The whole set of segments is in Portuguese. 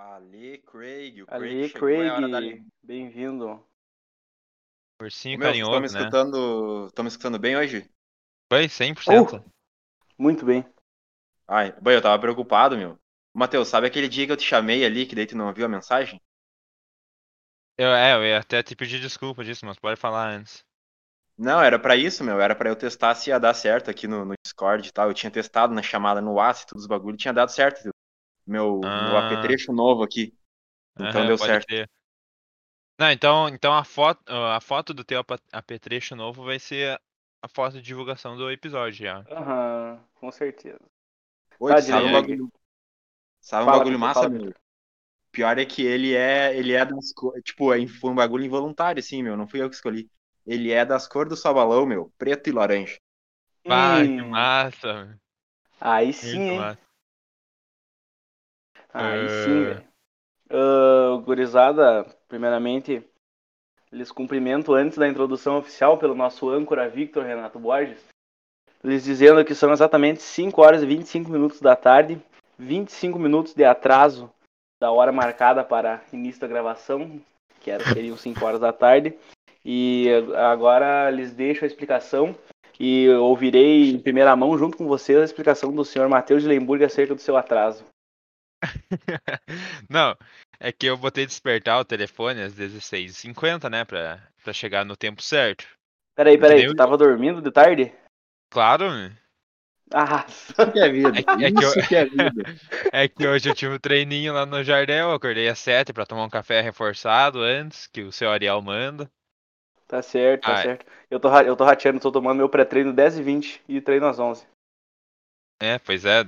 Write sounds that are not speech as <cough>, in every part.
Ali, Craig. O Craig Ali, chegou, é Craig, bem-vindo. Ursinho Meu, vocês estão me carinhoso, né? escutando, estão me escutando bem hoje? Foi 100%. Muito bem. Ai, bem, eu tava preocupado, meu. Matheus, sabe aquele dia que eu te chamei ali, que daí tu não viu a mensagem? Eu, é, eu ia até te pedir desculpa disso, mas pode falar antes. Não, era pra isso, meu. Era pra eu testar se ia dar certo aqui no, no Discord e tal. Eu tinha testado na chamada no WhatsApp, todos os bagulho, tinha dado certo. Meu, meu Ah. apetrecho novo aqui. Então deu certo. crer. Não, então, então a foto, a foto do teu apetrecho novo vai ser a foto de divulgação do episódio já. Aham, com certeza. Oi, Tá, sabe um bagulho, sabe um bagulho massa, fala, meu? Pior é que ele é, ele é das cores, tipo, é- foi um bagulho involuntário, assim, meu, não fui eu que escolhi. Ele é das cores do sabalão, meu, preto e laranja. Ah, que Hum, massa! Aí sim, Muito hein? massa. Aí É. sim, velho. Ah, gurizada, primeiramente, lhes cumprimento antes da introdução oficial pelo nosso âncora Victor Renato Borges, lhes dizendo que são exatamente 5 horas e 25 minutos da tarde, 25 minutos de atraso da hora marcada para início da gravação, que era, seriam <laughs> 5 horas da tarde, e agora lhes deixo a explicação e ouvirei em primeira mão, junto com vocês, a explicação do senhor Matheus de Lemburgo acerca do seu atraso. <laughs> Não, é que eu botei despertar o telefone às 16h50, né, pra, pra chegar no tempo certo. Peraí, peraí, Entendeu? tu tava dormindo de tarde? Claro? Ah, Isso que é vida, É que- é que eu- que é vida. <laughs> é que hoje eu tive um treininho lá no Jardel, eu acordei às 7 pra tomar um café reforçado antes, que o seu Ariel manda. tá certo, tá Ah, é. certo. Eu tô, eu tô rateando, tô tomando meu pré-treino 10 e 20 e treino às 11. É, pois é.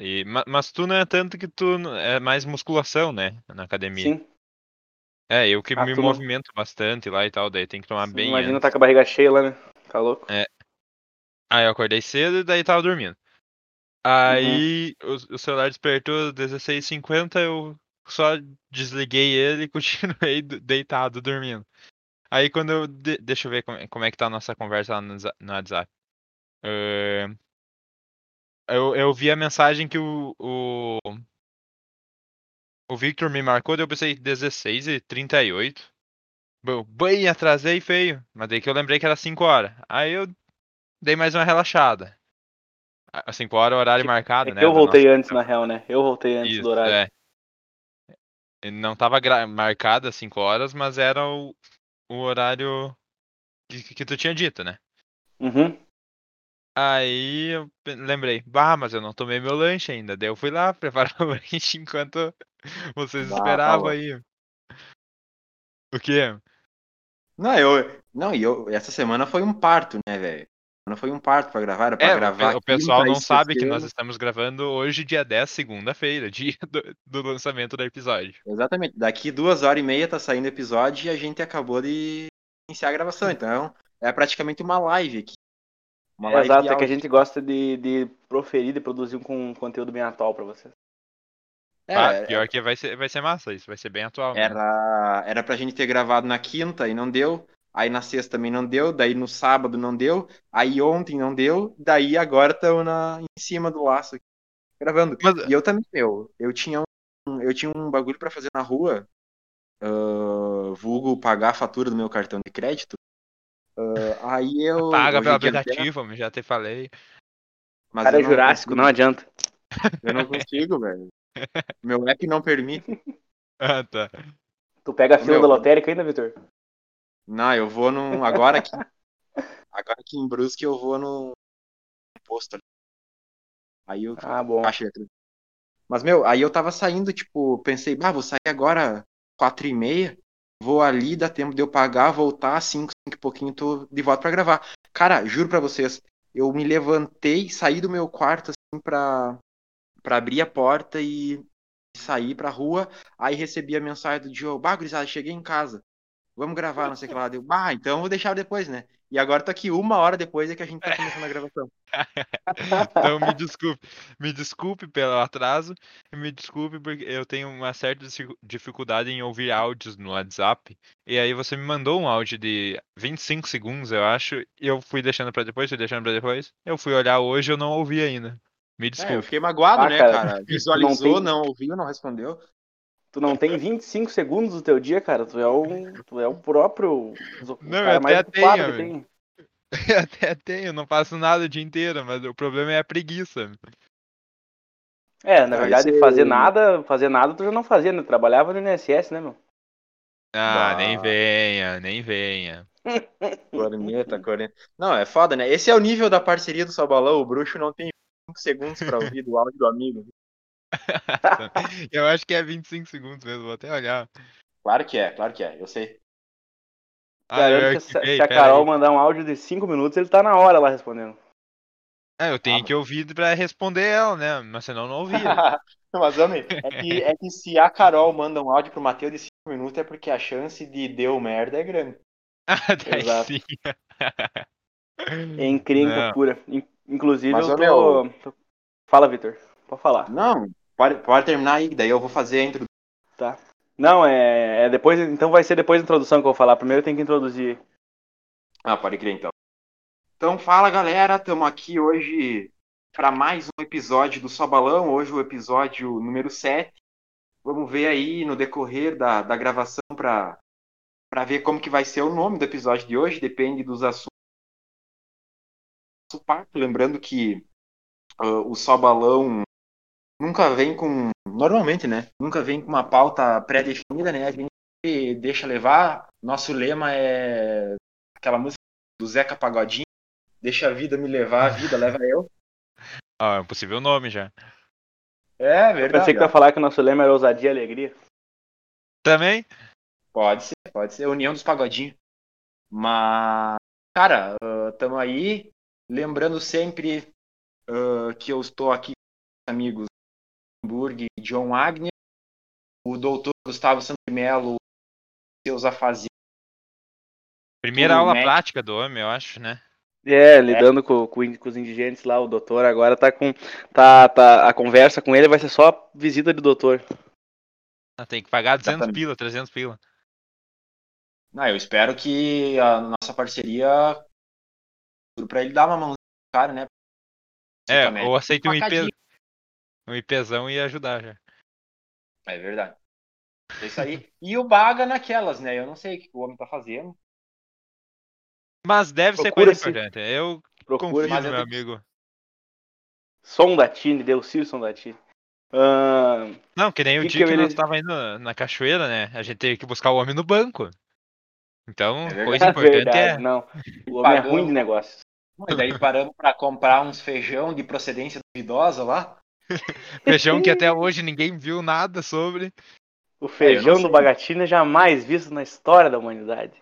E- ma- mas tu não é tanto que tu é mais musculação, né, na academia. Sim, É, eu que Ah, me tu não- movimento bastante lá e tal, daí tem que tomar sim, bem imagina antes. tá com a barriga cheia lá, né? Tá louco? Aí eu acordei cedo e daí tava dormindo. Aí o, o celular despertou às 16h50, eu só desliguei ele e <laughs> continuei do- deitado, dormindo. Aí quando eu. de- deixa eu ver como, é- como é que tá a nossa conversa lá no, no WhatsApp. Eh, eu, eu vi a mensagem que o, o. O Victor me marcou, daí eu pensei 16h38. Bom, Bem, atrasei feio. Mas daí que eu lembrei que era 5 horas. Aí eu dei mais uma relaxada. A 5 horas é horário marcado, É né? eu voltei nossa- antes, na real, né? Eu voltei antes Isso, do horário. é. Não tava gra- marcado às 5 horas, mas era o, o horário que, que tu tinha dito, né? Uhum. Aí eu pe- lembrei, bah, mas eu não tomei meu lanche ainda. Daí eu fui lá <laughs> preparar o lanche enquanto vocês Bah, esperavam Paulo. aí. O quê? Não, eu, não, e eu, essa semana foi um parto, né, velho? Semana foi um parto pra gravar, era pra É, o, pe- gravar o pessoal quinta e não sabe que nós sexta. estamos gravando hoje, dia 10, segunda-feira, <laughs> dia do, do lançamento do episódio. Exatamente. Daqui duas horas e meia tá saindo o episódio e a gente acabou de iniciar a gravação. Então é praticamente uma live aqui. Uma É, exato, é que a áudio. gente gosta de, de proferir, de produzir um con- conteúdo bem atual pra vocês. Ah, É, pior que vai ser, vai ser massa isso, vai ser bem atual. mesmo. era, era pra gente ter gravado na quinta e não deu. Aí na sexta também não deu. Daí no sábado não deu. Aí ontem não deu. Daí agora estão em cima do laço aqui, gravando. Mas- E eu também, meu, eu tinha um, eu tinha um bagulho pra fazer na rua. ah, vulgo pagar a fatura do meu cartão de crédito. Ah, aí eu. Paga pelo aplicativo, eu já te falei. Mas cara é não jurássico, não adianta. Eu não consigo, <laughs> velho. Meu app não permite. <laughs> Ah, tá. Tu pega a fila Meu, da lotérica ainda, Vitor? Não, eu vou num. Agora aqui. Agora aqui em Brusque eu vou no posto ali. Aí eu Ah, bom. eletrônica. Mas, meu, aí eu tava saindo, tipo, pensei, bah, vou sair agora quatro e meia, vou ali, dá tempo de eu pagar, voltar, cinco, cinco e pouquinho, tô de volta pra gravar. Cara, juro pra vocês, eu me levantei, saí do meu quarto, assim, pra, pra abrir a porta e sair pra rua, aí recebi a mensagem do Diogo, bah, gurizada, cheguei em casa, vamos gravar, não sei o que lá. Deu, bah, então vou deixar depois, né? E agora tô aqui uma hora depois é que a gente tá começando a gravação. <laughs> Então me desculpe, me desculpe pelo atraso, me desculpe porque eu tenho uma certa dificu- dificuldade em ouvir áudios no WhatsApp. E aí você me mandou um áudio de 25 segundos, eu acho, e eu fui deixando pra depois, fui deixando pra depois. Eu fui olhar hoje, eu não ouvi ainda. Me É, eu desculpe. fiquei magoado, Ah, né, cara, cara? <laughs> Visualizou, tem- não ouviu, não respondeu. Tu não tem 25 segundos do teu dia, cara. Tu é o, tu é o próprio. O Não, cara eu até tenho, que tem. <laughs> Eu até tenho, não faço nada o dia inteiro, mas o problema é a preguiça. É, na Ah, verdade, fazer nada, fazer nada tu já não fazia, né? Trabalhava no INSS, né, meu? Ah, Bah. nem venha, nem venha. <laughs> Corneta, corneta. Não, é foda, né? Esse é o nível da parceria do Sabalão. O bruxo não tem 5 segundos pra ouvir do áudio do amigo. <laughs> Eu acho que é 25 segundos mesmo, vou até olhar. Claro que é, claro que é, eu sei. Ah, eu Garanto que se, arquivei, se a Carol aí. mandar um áudio de 5 minutos, ele tá na hora lá respondendo. Ah, eu tenho Ah, que ouvir pra responder ela, né? Mas senão não ouvia. <laughs> Mas, homem, é que, é que se a Carol manda um áudio pro Matheus de 5 minutos é porque a chance de deu merda é grande. <laughs> Ah, daí Exato. sim. É encrenca pura. In- Inclusive, Mas, eu tô. tô- Fala, Vitor. Pode falar. Não, pode, pode terminar aí, daí eu vou fazer a introdução. Tá. Não, é, é depois. Então vai ser depois da introdução que eu vou falar. Primeiro eu tenho que introduzir. Ah, pode crer então. Então fala galera, estamos aqui hoje para mais um episódio do Só Balão, hoje o episódio número 7. Vamos ver aí no decorrer da, da gravação para ver como que vai ser o nome do episódio de hoje, depende dos assuntos. Parto. Lembrando que ah, o Só Balão nunca vem com, normalmente né, nunca vem com uma pauta pré-definida, né, a gente deixa levar, nosso lema é aquela música do Zeca Pagodinho, deixa a vida me levar, a vida leva eu. <laughs> Ah, é um possível nome já. É Eu verdade. pensei que ia falar que o nosso lema era ousadia e alegria. Também? Pode ser, pode ser. União dos Pagodinhos. Mas, cara, estamos aí. Lembrando sempre ah, que eu estou aqui com os amigos Hamburg e John Wagner. O doutor Gustavo Mello, seus afazeres. Primeira aula médico. prática do homem, eu acho, né? É, lidando com, com, com os indigentes lá, o doutor agora tá com. Tá, tá, a conversa com ele vai ser só visita de doutor. Ah, Tem que pagar 200 Exatamente. pila, 300 pila. Não, eu espero que a nossa parceria para ele dar uma mãozinha no cara, né? É, ou aceita um IP. Um IPzão e ia ajudar já. É verdade. É isso aí. E o Baga naquelas, né? Eu não sei o que o homem tá fazendo. Mas deve ser Procura coisa sim. importante. Eu Procura. confio no meu tenho amigo. Som da Tine, deu Som da Tine. Ahn, Não, que nem o Que dia que que nós tava indo na- cachoeira, né? A gente teve que buscar o homem no banco. Então, É coisa importante verdade, é. não. O homem é ruim de negócios. E daí paramos pra comprar uns feijão de procedência duvidosa lá. <laughs> Feijão que até hoje ninguém viu nada sobre. O feijão sei. do Bagatina é jamais visto na história da humanidade.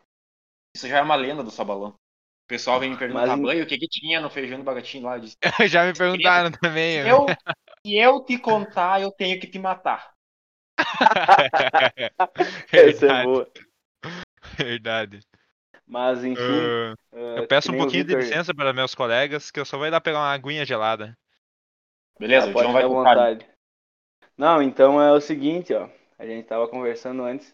Isso já é uma lenda do Sabalão. O pessoal vem me perguntar, Mas o que que tinha no feijão do bagatinho lá? Disse, <laughs> Já me perguntaram também. se eu, se eu te contar, eu tenho que te matar. <laughs> Essa é verdade, boa. verdade. Mas enfim. Ah, ah, eu peço um pouquinho de Victor- licença para meus colegas, que eu só vou ir lá pegar uma aguinha gelada. Beleza, Ah, o pode John vai vontade. Não, então é o seguinte, ó. A gente tava conversando antes.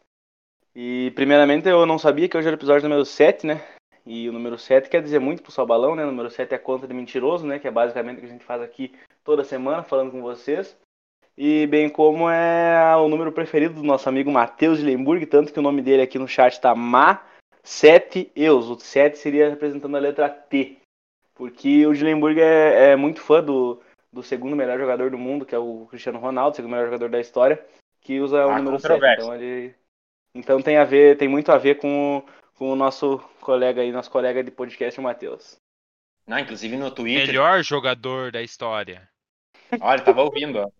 E primeiramente eu não sabia que hoje era o episódio número 7, né? E o número 7 quer dizer muito pro Salbalão, né? O número 7 é a conta de mentiroso, né? Que é basicamente o que a gente faz aqui toda semana, falando com vocês. E bem como é o número preferido do nosso amigo Matheus de Lemburg, tanto que o nome dele aqui no chat tá Ma 7 Eus. O 7 seria representando a letra T. Porque o Gilenburg é, é muito fã do, do segundo melhor jogador do mundo, que é o Cristiano Ronaldo, segundo melhor jogador da história, que usa o Há número 7. controvérsia. Então ele. Então tem a ver, tem muito a ver com, o- com o nosso colega aí, nosso colega de podcast, o Matheus. Não, inclusive no Twitter. Melhor jogador da história. Olha, ele tava ouvindo, ó.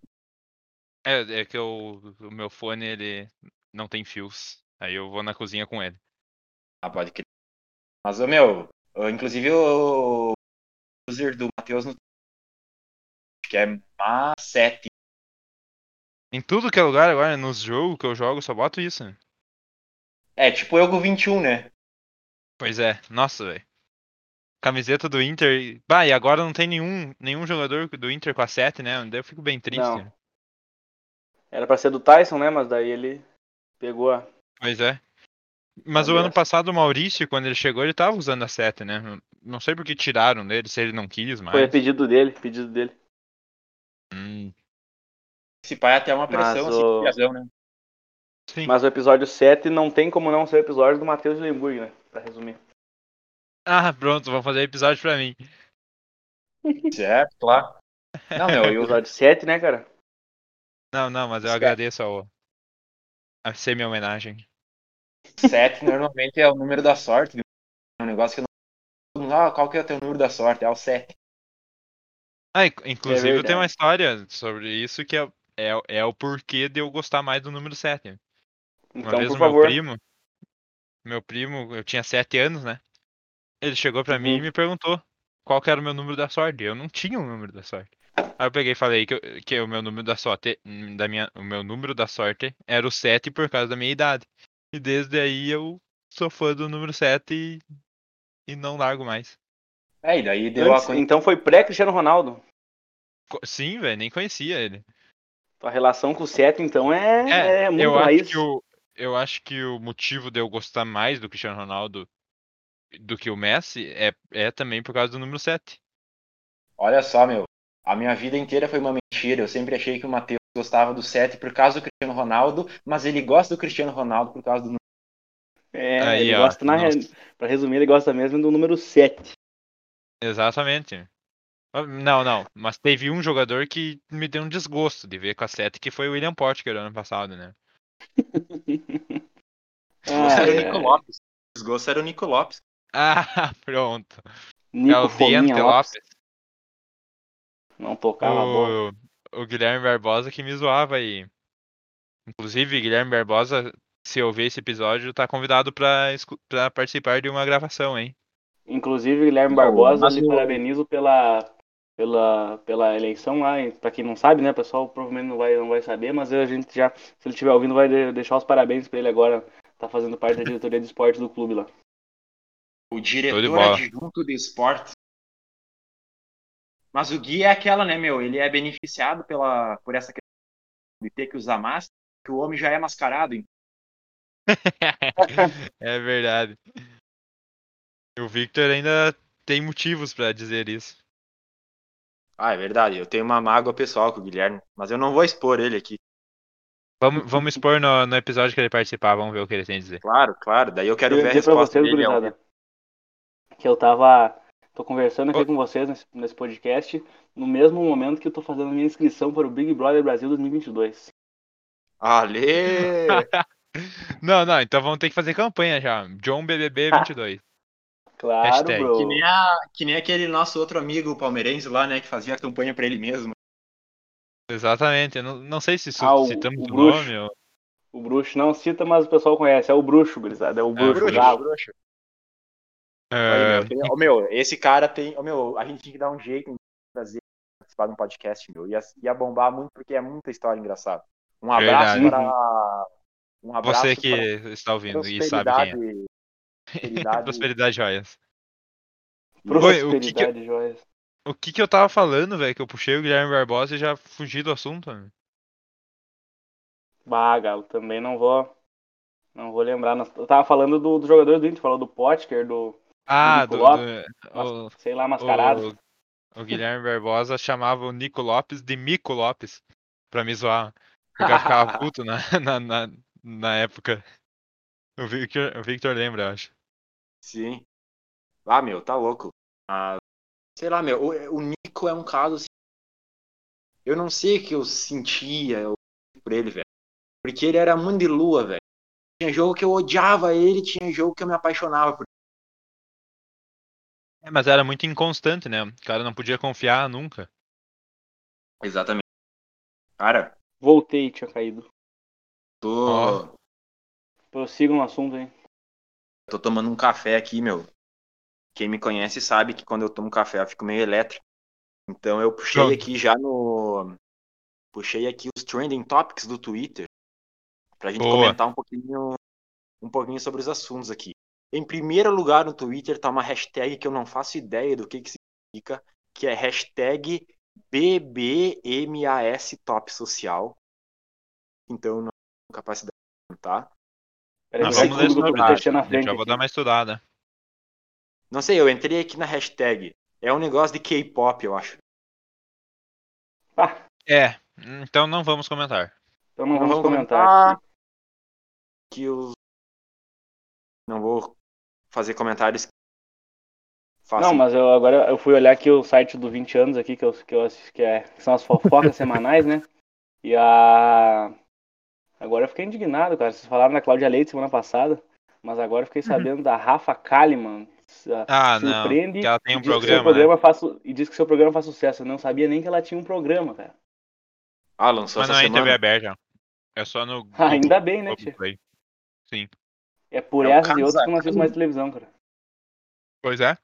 É, é que eu- o meu fone ele não tem fios. Aí eu vou na cozinha com ele. Ah, pode crer. Mas, ô, meu, inclusive o user do Matheus no que é Ma7. Em tudo que é lugar agora, nos jogos que eu jogo, eu só boto isso. É, tipo eu com 21, né? Pois é, nossa, velho. Camiseta do Inter. Bah, e agora não tem nenhum, nenhum jogador do Inter com a 7, né? Daí eu fico bem triste. Não. Era pra ser do Tyson, né? Mas daí ele pegou a. Pois é. Mas o ano passado o Maurício, quando ele chegou, ele tava usando a 7, né? Não sei por que tiraram dele, se ele não quis mais. Foi pedido dele, pedido dele. Esse pai é até uma Mas pressão, assim, o- de piazão, né? Sim. Mas o episódio 7 não tem como não ser o episódio do Matheus Lemburg, né? Pra resumir. Ah, pronto, vou fazer episódio pra mim. Certo, claro. Não, meu, O eu, episódio 7, né, cara? Não, não, mas eu Certo. agradeço ao. a ser minha homenagem. 7 normalmente é o número da sorte. viu? É um negócio que eu não. Ah, qual que é o teu número da sorte? É o 7. Ah, inc- inclusive eu tenho uma história sobre isso que é, é, é o porquê de eu gostar mais do número 7. Uma Então, vez por o meu favor. primo, meu primo, eu tinha 7 anos, né? Ele chegou pra mim e Uhum. me perguntou qual que era o meu número da sorte. Eu não tinha o número da sorte. Aí eu peguei e falei que, eu- que o meu número da sorte, da minha, o meu número da sorte era o 7 por causa da minha idade. E desde aí eu sou fã do número 7 e, e não largo mais. É, e daí deu Antes- a então foi pré-Cristiano Ronaldo. Sim, velho, nem conhecia ele. Tua relação com o 7, então, é, é, muito eu raiz. acho que o eu acho que o motivo de eu gostar mais do Cristiano Ronaldo do que o Messi é, é também por causa do número 7. Olha só, meu. A minha vida inteira foi uma mentira. Eu sempre achei que o Matheus gostava do 7 por causa do Cristiano Ronaldo, mas ele gosta do Cristiano Ronaldo por causa do número. É, Aí, ele ó, gosta, na, nossa. pra resumir, ele gosta mesmo do número 7. Exatamente. Ah, Não, não, mas teve um jogador que me deu um desgosto de ver com a 7, que foi o William Potker ano passado, né? Desgosto <laughs> era o Ah, Nico é. Lopes. Desgosto era o Nico Lopes. Ah, <laughs> pronto. É Nico o Fominha Diante Lopes. Lopes. Não tocava. O, o Guilherme Barbosa que me zoava aí. Inclusive, Guilherme Barbosa, se eu ver esse episódio, tá convidado pra, pra participar de uma gravação, hein? Inclusive, Guilherme Barbosa, mas lhe o- parabenizo pela, pela, pela eleição lá. Pra quem não sabe, né, pessoal, provavelmente não vai, não vai saber, mas a gente já, se ele estiver ouvindo, vai de- deixar os parabéns pra ele agora. Tá fazendo parte da diretoria de esporte do clube lá. O diretor adjunto de esportes. Mas o Gui é aquela, né, meu? Ele é beneficiado pela, por essa questão de ter que usar máscara, que o homem já é mascarado. então. <laughs> é verdade. O Victor ainda tem motivos pra dizer isso. Ah, é verdade. Eu tenho uma mágoa pessoal com o Guilherme, mas eu não vou expor ele aqui. Vamos, vamos expor no, no episódio que ele participar, vamos ver o que ele tem a dizer. Claro, claro. Daí eu quero Queria ver a resposta vocês, dele. ao que eu tava. Tô conversando aqui Ô. com vocês nesse, nesse podcast no mesmo momento que eu tô fazendo a minha inscrição para o Big Brother Brasil 2022. Ale! <laughs> Não, não, então vamos ter que fazer campanha já. John BBB 22. Claro, Hashtag. bro. Que nem, a, que nem aquele nosso outro amigo palmeirense lá, né, que fazia a campanha pra ele mesmo. Exatamente. Eu não, não sei se Ah, o- citamos o o, bruxo. nome. Ou... O bruxo não cita, mas o pessoal conhece. É o bruxo, gurizada. É o bruxo, bruxo. o bruxo. Aí, É, meu, tem- ô, meu, esse cara tem. ô, meu, a gente tinha que dar um jeito em trazer participar de um podcast, meu. Ia, ia bombar muito porque é muita história engraçada. Um abraço Verdade. para. Um abraço você que para está ouvindo e sabe quem é. Prosperidade. prosperidade. Prosperidade Joias. Oi, o que que- Prosperidade, joias. O que que eu tava falando, velho? Que eu puxei o Guilherme Barbosa e já fugi do assunto. né? Bah, galo, também não vou. Não vou lembrar. Eu tava falando do, do jogador do Inter, falou do Potker, do. Ah, Nico do, Lopes. do- mas- o, sei lá, mascarado. o, o Guilherme Barbosa chamava o Nico Lopes de Mico Lopes pra me zoar. Porque eu ficava <laughs> puto na, na, na, na época. O Victor, o Victor lembra, eu acho. Sim. Ah, meu, tá louco. Ah, sei lá, meu, o, o Nico é um caso assim. Eu não sei o que eu sentia por ele, velho. Porque ele era muito de lua, velho. Tinha jogo que eu odiava ele, tinha jogo que eu me apaixonava por É, mas era muito inconstante, né? O cara não podia confiar nunca. Exatamente. Cara, Voltei, tinha caído. tô, Ó. Prossigam no assunto, hein? Tô tomando um café aqui, meu. Quem me conhece sabe que quando eu tomo café eu fico meio elétrico. Então eu puxei Pronto. aqui já no. Puxei aqui os trending topics do Twitter. Pra gente Boa. comentar um pouquinho, um pouquinho sobre os assuntos aqui. Em primeiro lugar no Twitter tá uma hashtag que eu não faço ideia do que, que significa, que é hashtag BBMAS Top Social. Então não tenho capacidade de comentar. Peraí, vai vamos frente. eu vou aqui. dar uma estudada. Não sei, eu entrei aqui na hashtag. É um negócio de K-pop, eu acho. Ah, É, então não vamos comentar. então não Não vamos vamos comentar comentar. aqui. que os. Não vou fazer comentários. Não, Façam. mas eu agora eu fui olhar aqui o site do 20 anos aqui, que, eu, que, eu, que, é, que são as fofocas <laughs> semanais, né? E a. Agora eu fiquei indignado, cara. Vocês falaram da Cláudia Leite semana passada, mas agora eu fiquei sabendo da Rafa Kalimann. Ah, não. surpreende Que ela tem um e diz que programa, seu né? programa faz, e diz que seu programa faz sucesso. Eu não sabia nem que ela tinha um programa, cara. Ah, lançou Mas essa não é em TV semana. aberta. É só no. <laughs> Ah, ainda bem, né, tia? Play. Sim. É por É o essas e outras que eu não assisto mais televisão, cara. Pois é.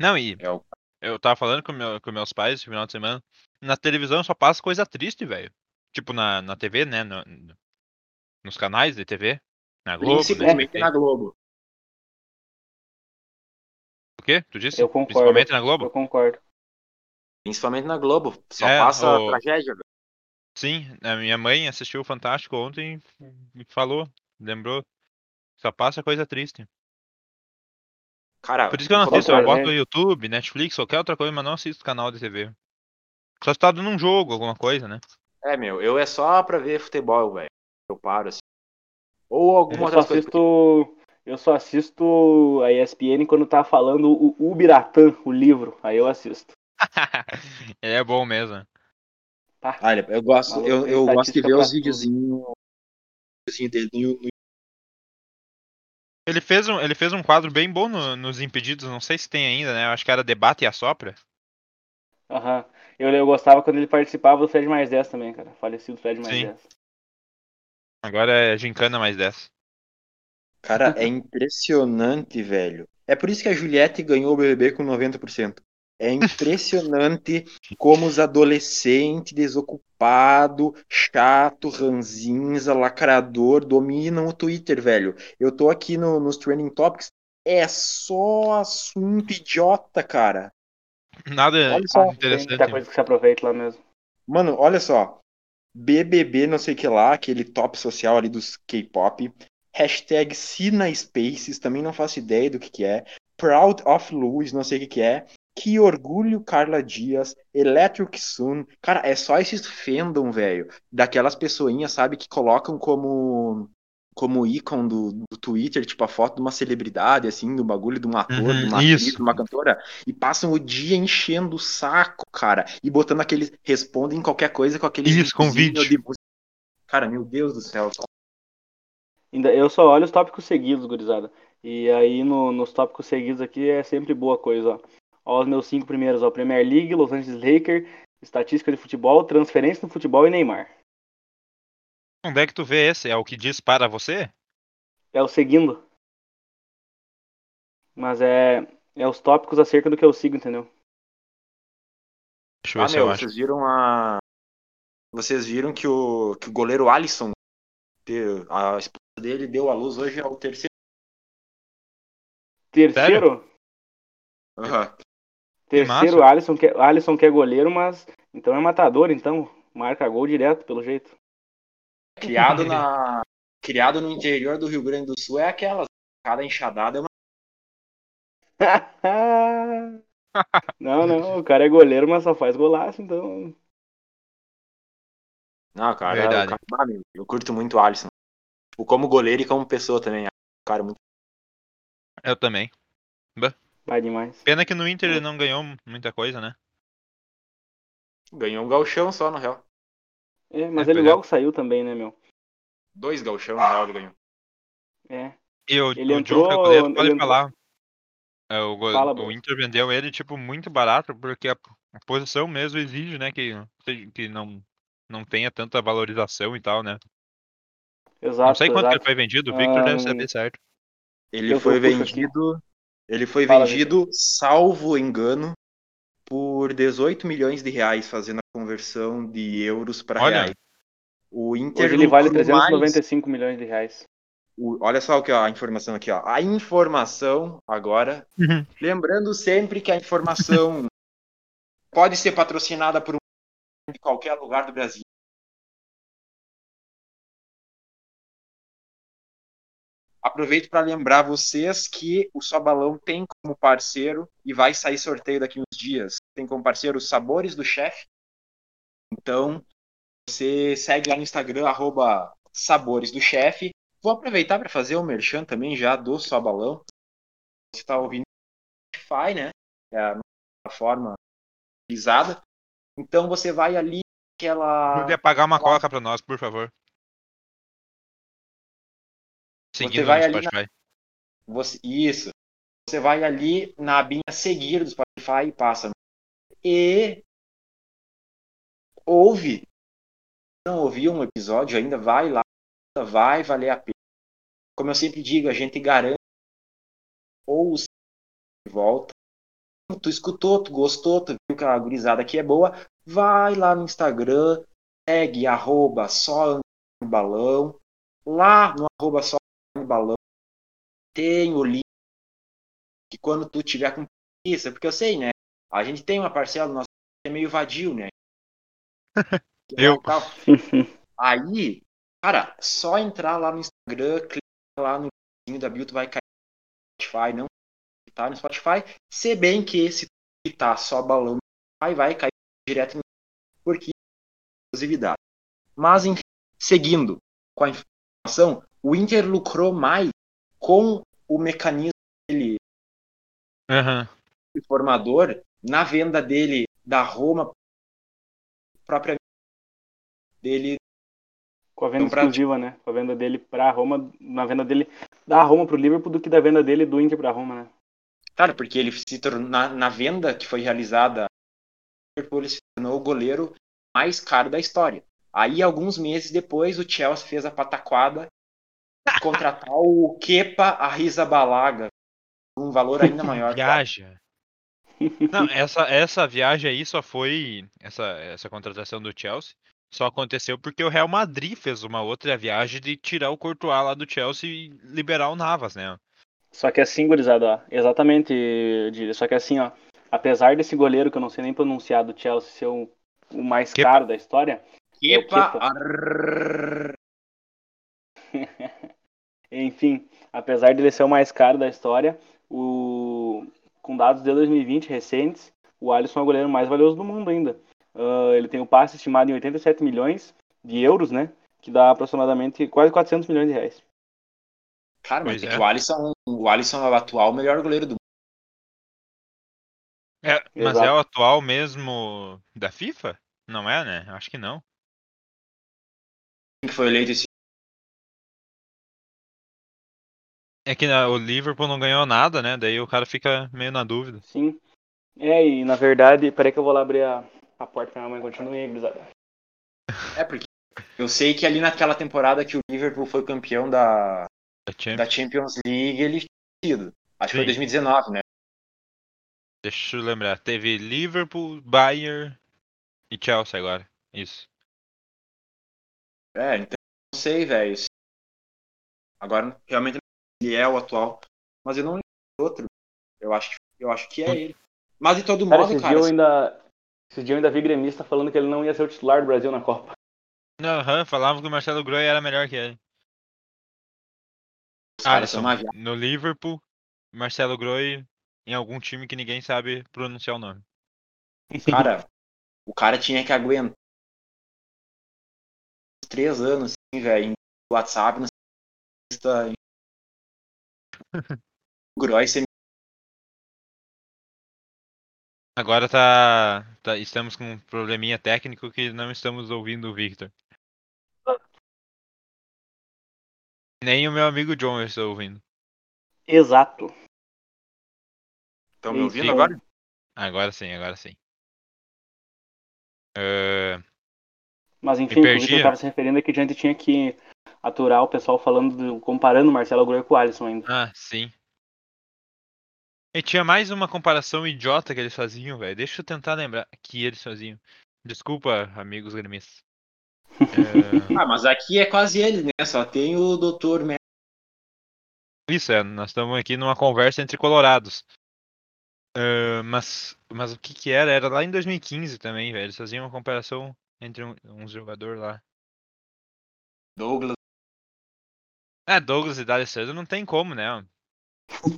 Não, e É o- eu tava falando com, meu, com meus pais esse final de semana. Na televisão só passa coisa triste, velho. Tipo na, na TV, né? no- no- nos canais de TV. Na Globo, né? Principalmente na Globo. O quê? Tu disse? Eu concordo. Principalmente na Globo? Eu concordo. Principalmente na Globo. Só É, passa o- tragédia. velho. Sim, a minha mãe assistiu o Fantástico ontem e falou, lembrou. Só passa coisa triste. Cara, Por isso que eu não assisto, eu boto no YouTube, Netflix, qualquer outra coisa, mas não assisto canal de TV. Só se tá dando um jogo, alguma coisa, né? É, meu, eu é só pra ver futebol, velho. Eu paro assim. Ou alguma Eu só outra coisa. assisto. Eu só assisto a ESPN quando tá falando o Ubiratã, o livro. Aí eu assisto. Ele <laughs> é bom mesmo. Tá? Olha, eu gosto, Maluco, eu, eu gosto de ver os videozinhos videozinho dele no, Ele fez um, ele fez um quadro bem bom no- nos Impedidos, não sei se tem ainda, né? Eu acho que era Debate e Assopra. Aham. Eu, eu gostava quando ele participava do Fred mais 10 também, cara. Falecido Fred mais Sim. 10. Agora é Gincana mais 10. Cara, <laughs> é impressionante, velho. É por isso que a Juliette ganhou o BBB com 90%. É impressionante <laughs> como os adolescentes desocupados, chato, ranzinza, lacrador, dominam o Twitter, velho. Eu tô aqui no- nos Trending Topics, é só assunto idiota, cara. Nada Olha só, Tem interessante. muita coisa que se aproveita lá mesmo. Mano, olha só. BBB não sei que lá, aquele top social ali dos K-pop. Hashtag Sina Spaces, também não faço ideia do que que é. Proud of Louis, não sei o que que é. Que orgulho Carla Dias, Electric Sun. Cara, é só esses fandom, velho. Daquelas pessoinhas, sabe, que colocam como como ícone do, do Twitter, tipo a foto de uma celebridade, assim, do bagulho de um ator, Uhum, de uma atriz, de uma cantora, e passam o dia enchendo o saco, cara, e botando aqueles, respondem qualquer coisa com aquele Isso, com vídeo. de. Cara, meu Deus do céu. Ainda, eu só olho os tópicos seguidos, gurizada. E aí no- nos tópicos seguidos aqui é sempre boa coisa, ó. Ó, os meus cinco primeiros, ó. Premier League, Los Angeles Lakers, estatística de futebol, transferência no futebol e Neymar. Onde é que tu vê esse? É o que diz para você? É o seguindo. Mas é, é os tópicos acerca do que eu sigo, entendeu? Deixa eu ver Ah, se meu, eu acho. vocês viram a. Vocês viram que o, que o goleiro Alisson, a esposa dele, deu à luz hoje ao terceiro. Terceiro, Aham. terceiro. Alisson, que, Alisson que é goleiro, mas então é matador, então. Marca gol direto, pelo jeito. Criado, <laughs> na... Criado no interior do Rio Grande do Sul é aquelas. Cada enxadada é uma. <laughs> não, não, o cara é goleiro, mas só faz golaço, então. Não, cara, Verdade. o cara- meu, eu curto muito o Alisson. Tipo, como goleiro e como pessoa também. É um cara muito. Eu também. Vai demais. Pena que no Inter ele não ganhou muita coisa, né? Ganhou um galchão só, no real. É, mas É, ele logo saiu também, né, meu? Dois galchão, no real, ele ganhou. É. E o, Ele o entrou- John ele pode entrou- falar. É, o, Fala, o. Inter vendeu ele, tipo, muito barato, porque a, a posição mesmo exige, né, que, que não, não tenha tanta valorização e tal, né? Exato. não sei quanto que ele exato. foi vendido, o Victor Ah, deve saber certo. Ele Eu foi puxo aqui. vendido. Ele foi Fala, vendido, salvo engano, por 18 milhões de reais, fazendo a conversão de euros para reais. O Inter Hoje ele vale lucrou mais- 395 milhões de reais. o- olha só o que ó, a informação aqui, ó. A informação agora, Uhum. lembrando sempre que a informação <laughs> pode ser patrocinada por um de qualquer lugar do Brasil. Aproveito para lembrar vocês que o Só Balão tem como parceiro e vai sair sorteio daqui uns dias. Tem como parceiro os Sabores do Chefe. Então, você segue lá no Instagram, arroba Sabores do Chefe, vou aproveitar para fazer o um merchan também já do Só Balão. Você está ouvindo Spotify, né? É a plataforma utilizada. Então você vai ali aquela. Podia pagar uma coca para nós, por favor. Você vai no ali Spotify. Na... Você... Isso. Você vai ali na abinha seguir do Spotify e passa. E ouve. Não ouviu um episódio ainda, vai lá. Vai valer a pena. Como eu sempre digo, a gente garante ou de volta. Tu escutou, tu gostou, tu viu que a gurizada aqui é boa, vai lá no Instagram, segue arroba só balão. Lá no arroba só balão tem o link que quando tu tiver com preguiça, porque eu sei, né? A gente tem uma parcela do nosso é meio vadio, né? <laughs> Eu. Aí, cara, só entrar lá no Instagram, clicar lá no link da bio, tu vai cair no Spotify, não tá no Spotify, se bem que esse tá só balão aí vai cair direto no porque exclusividade. Mas enfim, seguindo com a informação, o Inter lucrou mais com o mecanismo dele Aham. formador na venda dele da Roma própria dele Com a venda Então, pra- exclusiva, né? Com a venda dele pra Roma, na venda dele da Roma pro Liverpool do que da venda dele do Inter pra Roma, né? Claro, porque ele se tornou, na, na venda que foi realizada, ele se tornou o goleiro mais caro da história. Aí, alguns meses depois, o Chelsea fez a pataquada contratar o Kepa Arrizabalaga por um valor ainda <laughs> maior. Viaja. Não, essa, essa viagem aí só foi. Essa, essa contratação do Chelsea só aconteceu porque o Real Madrid fez uma outra viagem de tirar o Courtois lá do Chelsea e liberar o Navas, né? Só que assim, gurizada, ó, exatamente, Dília, só que assim, ó, apesar desse goleiro que eu não sei nem pronunciar do Chelsea ser o, o mais Kepa. caro da história, Kepa Kepa. Enfim, apesar dele ser o mais caro da história, o com dados de 2020 recentes, o Alisson é o goleiro mais valioso do mundo ainda. Ah, ele tem o passe estimado em 87 milhões de euros, né? Que dá aproximadamente quase 400 milhões de reais. Cara, mas é é. que o Alisson, o Alisson é o atual melhor goleiro do mundo. É, mas Exato. é o atual mesmo da FIFA? Não é, né? Acho que não. Foi eleito esse É que né, o Liverpool não ganhou nada, né? Daí o cara fica meio na dúvida. Sim. É, e na verdade, peraí que eu vou lá abrir a, a porta pra minha mãe continuar aí, gurizada. É, porque eu sei que ali naquela temporada que o Liverpool foi campeão da, Da Champions. da Champions League, ele tinha sido. Acho que foi Sim. 2019, né? Deixa eu lembrar. Teve Liverpool, Bayern e Chelsea agora. Isso. É, então não sei, velho. Agora, realmente, ele é o atual. Mas eu não lembro de outro. Eu acho, que- eu acho que é ele. Mas de todo Cara, modo, esses cara, dias eu ainda. Esses dias eu ainda vi gremista falando que ele não ia ser o titular do Brasil na Copa. Aham, falavam que o Marcelo Groi era melhor que ele. Alisson, no Liverpool, Marcelo Groi em algum time que ninguém sabe pronunciar o nome. Cara, o cara tinha que aguentar uns três anos, assim, velho, em WhatsApp, no Agora tá, tá- Estamos com um probleminha técnico que não estamos ouvindo o Victor. Nem o meu amigo John eu estou ouvindo. Exato. Estão me Sim. ouvindo agora? Agora sim, agora sim. É, Mas enfim, o que eu tava se referindo é que a gente tinha que aturar o pessoal falando, do, comparando o Marcelo Groi com o Alisson ainda. Ah, sim. E tinha mais uma comparação idiota que eles faziam, velho. Deixa eu tentar lembrar que eles faziam. Desculpa, amigos gremistas. É, <laughs> Ah, mas aqui é quase ele, né? Só tem o Dr. Mer- Isso, é, nós estamos aqui numa conversa entre colorados. É, mas, mas o que que era? Era lá em 2015 também, velho. Eles faziam uma comparação entre um- uns jogadores lá. Douglas. É, Douglas e D'Alessandro não tem como, né?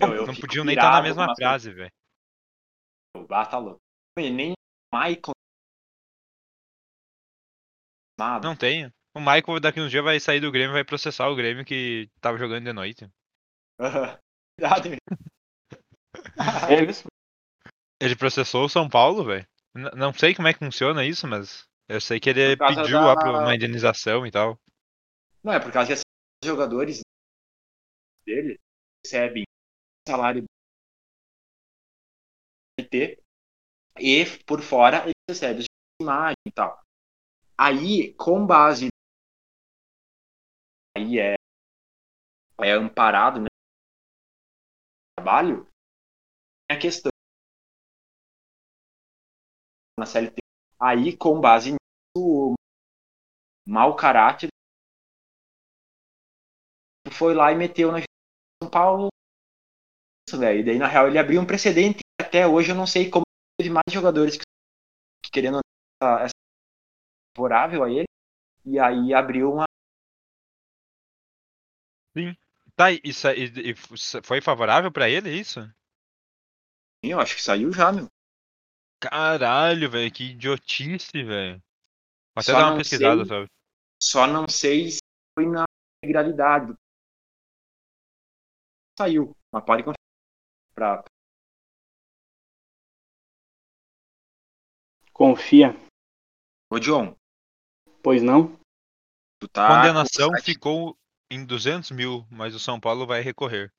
Eu, eu Não podiam nem estar na mesma frase, velho. Ah, tá louco. Nem Michael. Nada. Não tem. o Michael daqui uns dias vai sair do Grêmio e vai processar o Grêmio que tava jogando de noite. <laughs> Meu. <laughs> É isso. Ele processou o São Paulo, velho. Não sei como é que funciona isso, mas eu sei que ele pediu da- lá pra uma indenização e tal. Não, é por causa que os jogadores dele recebem salário ter e por fora eles recebem imagem e tal. Aí, com base aí é é amparado, né? Trabalho a questão na CLT. Aí, com base nisso, o mau caráter foi lá e meteu na São Paulo. Isso, velho. E daí, na real, ele abriu um precedente. Até hoje eu não sei como teve mais jogadores que, que querendo essa, essa favorável a ele. E aí abriu uma. Tá, e, isso, e, e foi favorável pra ele, é isso? Eu acho que saiu já, meu. Caralho, velho, que idiotice, velho. Até Só dar uma pesquisada sei- sobre. Só não sei se foi na integralidade. Saiu. Mas pode confiar. Pra... Confia. Ô, John, Pois não? tu tá. Condenação com ficou em 200 mil, mas o São Paulo vai recorrer.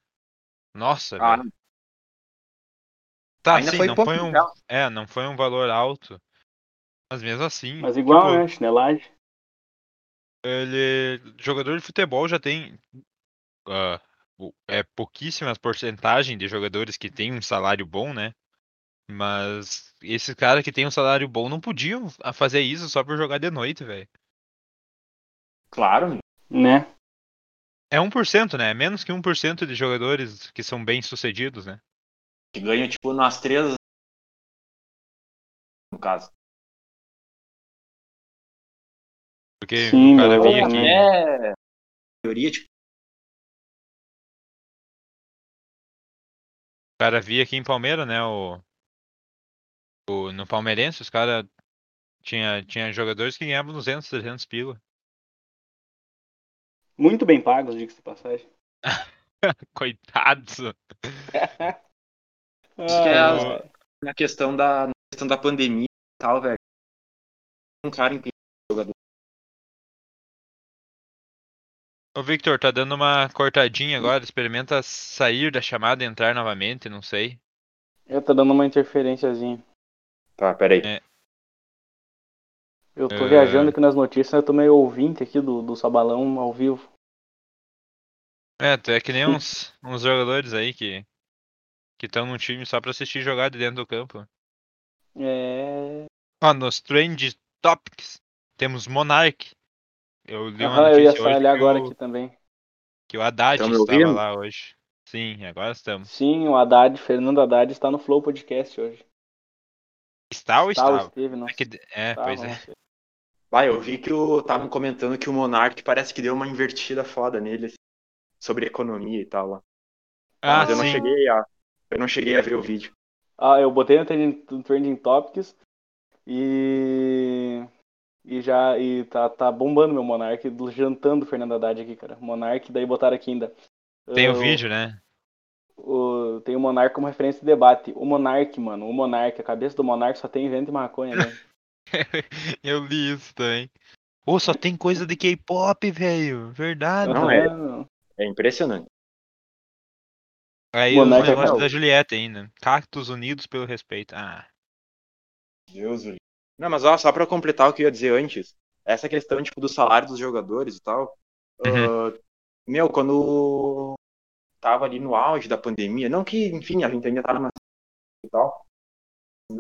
Nossa, Ah, velho. Tá, ainda sim, foi não pouco, foi um. então. É, não foi um valor alto. Mas mesmo assim. Mas igual, tipo, né? Chinelagem. ele. Jogador de futebol já tem. ah, o- é pouquíssimas porcentagem de jogadores que tem um salário bom, né? Mas esses caras que tem um salário bom não podiam fazer isso só por jogar de noite, velho. Claro. Né? É 1%, né? É menos que 1% de jogadores que são bem sucedidos, né? Que ganha, tipo, nas três. No caso. Porque Sim, o cara vinha aqui. É. Teoria, tipo. Cara via aqui em Palmeiras, né? O, o- no Palmeirense, os caras tinha, tinha jogadores que ganhavam 200, 300 pila. Muito bem pagos, diga-se de passagem. <laughs> Coitados. <laughs> É Ah, na questão da, na questão da pandemia e tal, velho. Um cara em Ô Victor, tá dando uma cortadinha agora. Experimenta sair da chamada e entrar novamente, não sei. Eu tô dando uma interferenciazinha. Tá, peraí. É. Eu tô É. viajando aqui nas notícias, eu tô meio ouvinte aqui do, do Sabalão ao vivo. É, tu é que nem uns, uns jogadores aí que que estão num time só pra assistir jogar de dentro do campo. É. Ó, nos Trend Topics temos Monark. Eu li uma Aham, eu ia falhar que, agora o, aqui também. que o Haddad Tão me estava ouvindo? lá hoje. Sim, agora estamos. Sim, o Haddad, Fernando Haddad está no Flow Podcast hoje. Está ou Está estava? esteve, não É, que- é, Tá, pois não é. Vai, eu vi que o estavam comentando que o Monark parece que deu uma invertida foda nele assim, sobre economia e tal. lá. Ah, Mas eu não sim. cheguei a eu não cheguei a ver o vídeo. Ah, eu botei no Trending, no Trending Topics e. E já. E tá, tá bombando meu Monark, do- jantando o Fernando Haddad aqui, cara. Monark, daí botaram aqui ainda. Tem ah, o vídeo, né? o- tem o Monark como referência de debate. O Monark, mano, o Monark, a cabeça do Monark só tem vento e maconha, né? <laughs> eu li isso também. Ô, só tem coisa de K-pop, velho. Verdade. Não é. Aham. É impressionante. Aí os é negócios real. da Juliette ainda. Cactos unidos pelo respeito. Ah. Deus o livre. Não, mas ó, só pra completar o que eu ia dizer antes, essa questão tipo do salário dos jogadores e tal. Uhum. ah, meu, quando tava ali no auge da pandemia, não que, enfim, a gente ainda tava na e tal.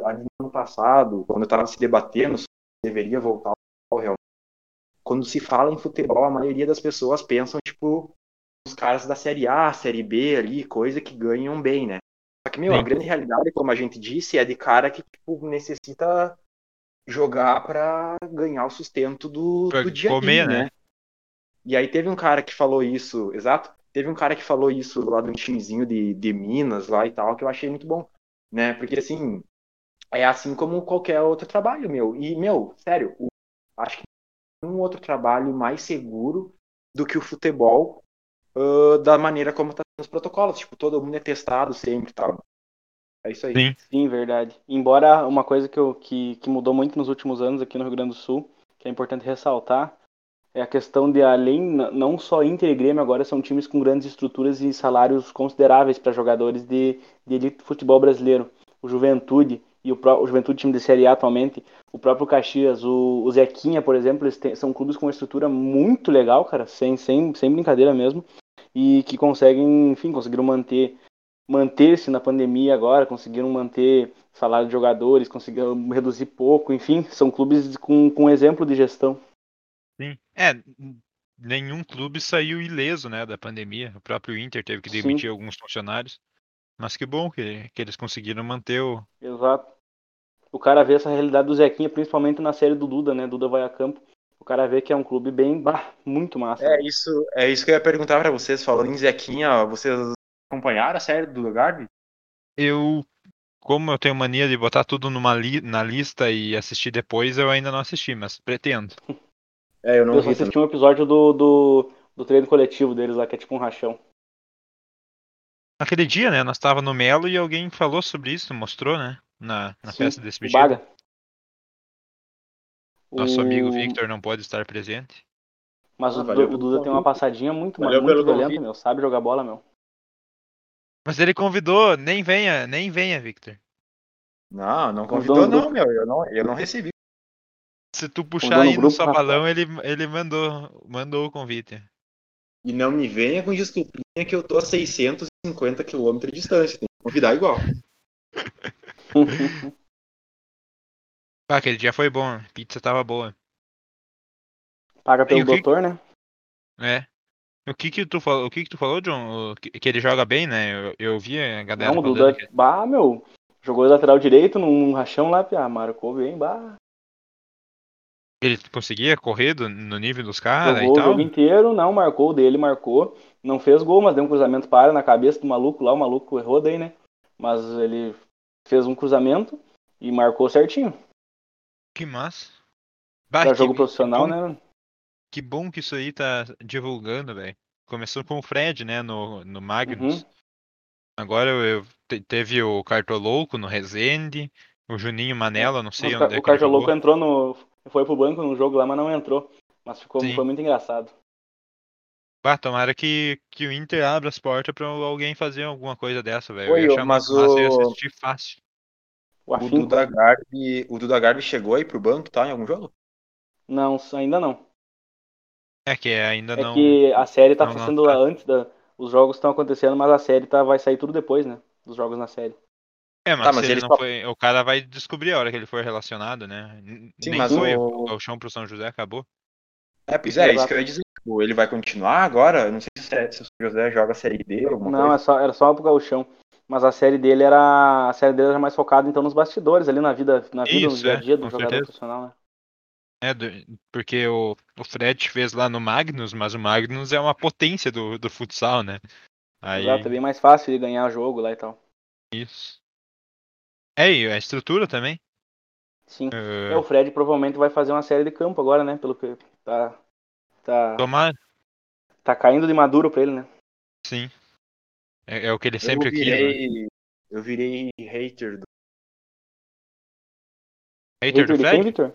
Ali no ano passado, quando tava se debatendo se deveria voltar ao Real. Quando se fala em futebol, a maioria das pessoas pensam tipo os caras da série A, série B ali, coisa que ganham bem, né? Só que, meu, a Sim. grande realidade, como a gente disse, é de cara que tipo, necessita jogar pra ganhar o sustento do, Pra do dia a comer, dia, né? né? E aí teve um cara que falou isso, exato, teve um cara que falou isso lá de um timezinho de, de Minas lá e tal, que eu achei muito bom, né? Porque assim, é assim como qualquer outro trabalho, meu. E, meu, sério, o- acho que um outro trabalho mais seguro do que o futebol uh, da maneira como tá nos protocolos. Tipo, todo mundo é testado sempre e tal. É isso aí. Sim. Sim, verdade. Embora uma coisa que, eu, que, que mudou muito nos últimos anos aqui no Rio Grande do Sul, que é importante ressaltar, é a questão de além, não só Inter e Grêmio agora são times com grandes estruturas e salários consideráveis para jogadores de, de elite futebol brasileiro. O Juventude e o, o Juventude time de Série A atualmente, o próprio Caxias, o, o Zequinha, por exemplo, eles têm, são clubes com uma estrutura muito legal, cara, sem, sem, sem brincadeira mesmo, e que conseguem, enfim, conseguiram manter manter-se na pandemia agora, conseguiram manter salário de jogadores, conseguiram reduzir pouco, enfim, são clubes com, com exemplo de gestão. Sim. É, nenhum clube saiu ileso, né, da pandemia. O próprio Inter teve que demitir Sim. alguns funcionários. Mas que bom que, que eles conseguiram manter o. Exato. O cara vê essa realidade do Zequinha, principalmente na série do Duda, né? Duda vai a campo. O cara vê que é um clube bem, bah, muito massa. É isso, é isso que eu ia perguntar pra vocês, falando em Zequinha, vocês acompanharam a série do Garbi? Eu, como eu tenho mania de botar tudo numa li... na lista e assistir depois, eu ainda não assisti, mas pretendo. <laughs> É, eu não Eu só vi. assisti um episódio do, do, do treino coletivo deles lá, que é tipo um rachão. Aquele dia, né, nós tava no Melo e alguém falou sobre isso, mostrou, né, na, na Sim, festa desse bicho. Baga. Nosso O- amigo Victor não pode estar presente. Mas Ah, o, Duda tem uma passadinha muito, Valeu muito violenta, convite. meu. Sabe jogar bola, meu. Mas ele convidou, nem venha, nem venha, Victor. Não, não Convidou não, grupo. meu, eu não, eu não recebi. Se tu puxar no aí no grupo, só Rafa. balão, ele, ele mandou, mandou o convite. E não me venha com desculpinha que eu tô a 650 km de distância, tem que convidar igual. <laughs> Ah, aquele dia foi bom, a pizza tava boa. Paga pelo o que- doutor, né? É. O que que tu falou, o que que tu falou, John? O que, que ele joga bem, né? Eu, eu vi a galera Não, Duda, que bah, meu. Jogou lateral direito num rachão lá, pia, marcou bem, bah. ele conseguia correr do- no nível dos caras e Jogou o tal. jogo inteiro, não marcou o dele, marcou. Não fez gol, mas deu um cruzamento para na cabeça do maluco lá, o maluco errou daí, né? Mas ele fez um cruzamento e marcou certinho. Que massa. Bah, Pra que- jogo que profissional, bom- né? Que bom que isso aí tá divulgando, velho. Começou com o Fred, né, no, no Magnus. Uhum. Agora eu, eu- te- teve o Cartolouco no Resende, o Juninho Manela, não sei Mas onde é o que ele Cartoloco jogou. entrou no. Foi pro banco no jogo lá, mas não entrou. Mas ficou, Sim. foi muito engraçado. Bah, tomara que, que o Inter abra as portas pra alguém fazer alguma coisa dessa, velho. Eu ia mas massa o- assistir fácil. O O. Duda Garbi, o Duda Garbi chegou aí pro banco, tá, em algum jogo? Não, ainda não. É que ainda É não. que a série tá não, não sendo tá. antes da. Os jogos estão acontecendo, mas a série tá, vai sair tudo depois, né? Dos jogos na série. É, mas, Tá, mas ele ele não só- foi. O cara vai descobrir a hora que ele for relacionado, né? Sim, Nem mas foi. o- O Galchão pro São José acabou. É, pois é, isso Exato. que eu ia dizer. Tipo, ele vai continuar agora? Não sei se, é- se o José joga a Série D ou alguma Não, é só, era só pro gauchão. Mas a série dele era. A série dele era mais focada então nos bastidores, ali na vida, na vida, no Isso, dia a é, dia do jogador certeza. profissional, né? É, do- porque o, o Fred fez lá no Magnus, mas o Magnus é uma potência do, do futsal, né? Aí, Exato, é bem mais fácil de ganhar jogo lá e tal. isso. É, e a estrutura também. Sim. eh, É, o Fred provavelmente vai fazer uma série de campo agora, né? Pelo que tá. Tá, tomar, tá caindo de maduro pra ele, né? sim. É, é o que ele Eu sempre quis, né? virei, eu virei hater do. Hater do de quem, Fred? Victor?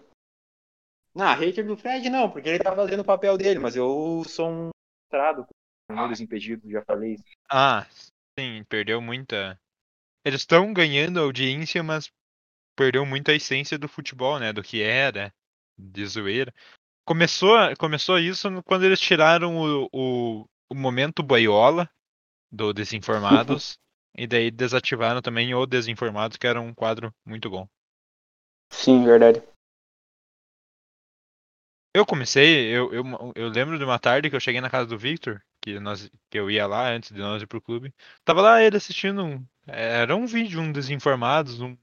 Não, hater do Fred não, porque ele tá fazendo o papel dele, mas eu sou um frustrado com números impedidos, já falei isso. Ah, sim, perdeu muita. Eles estão ganhando audiência, mas perdeu muita essência do futebol, né? Do que era, de zoeira. Começou, começou isso quando eles tiraram o, o, o momento boiola do Desinformados, <laughs> e daí desativaram também o Desinformados, que era um quadro muito bom. Sim, verdade. Eu comecei, eu, eu, eu lembro de uma tarde que eu cheguei na casa do Victor, que, nós, que eu ia lá antes de nós ir pro clube. Tava lá ele assistindo um. Era um vídeo, um Desinformados, um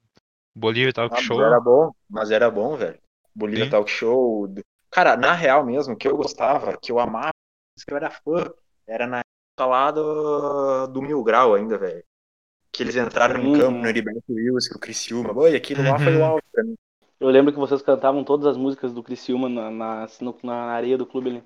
Bolívia Talk Ah, mas Show. era bom, mas era bom, velho. Bolívia Sim. Talk Show. Cara, na real mesmo, que eu gostava, que eu amava, que eu era fã, era na época lá do, do Mil Grau ainda, velho. Que eles entraram em Uhum. campo no Heriberto Wills, com o Criciúma. Oi, aquilo lá foi o Uhum. auge pra mim. Eu lembro que vocês cantavam todas as músicas do Criciúma na, na, na areia do clube ali.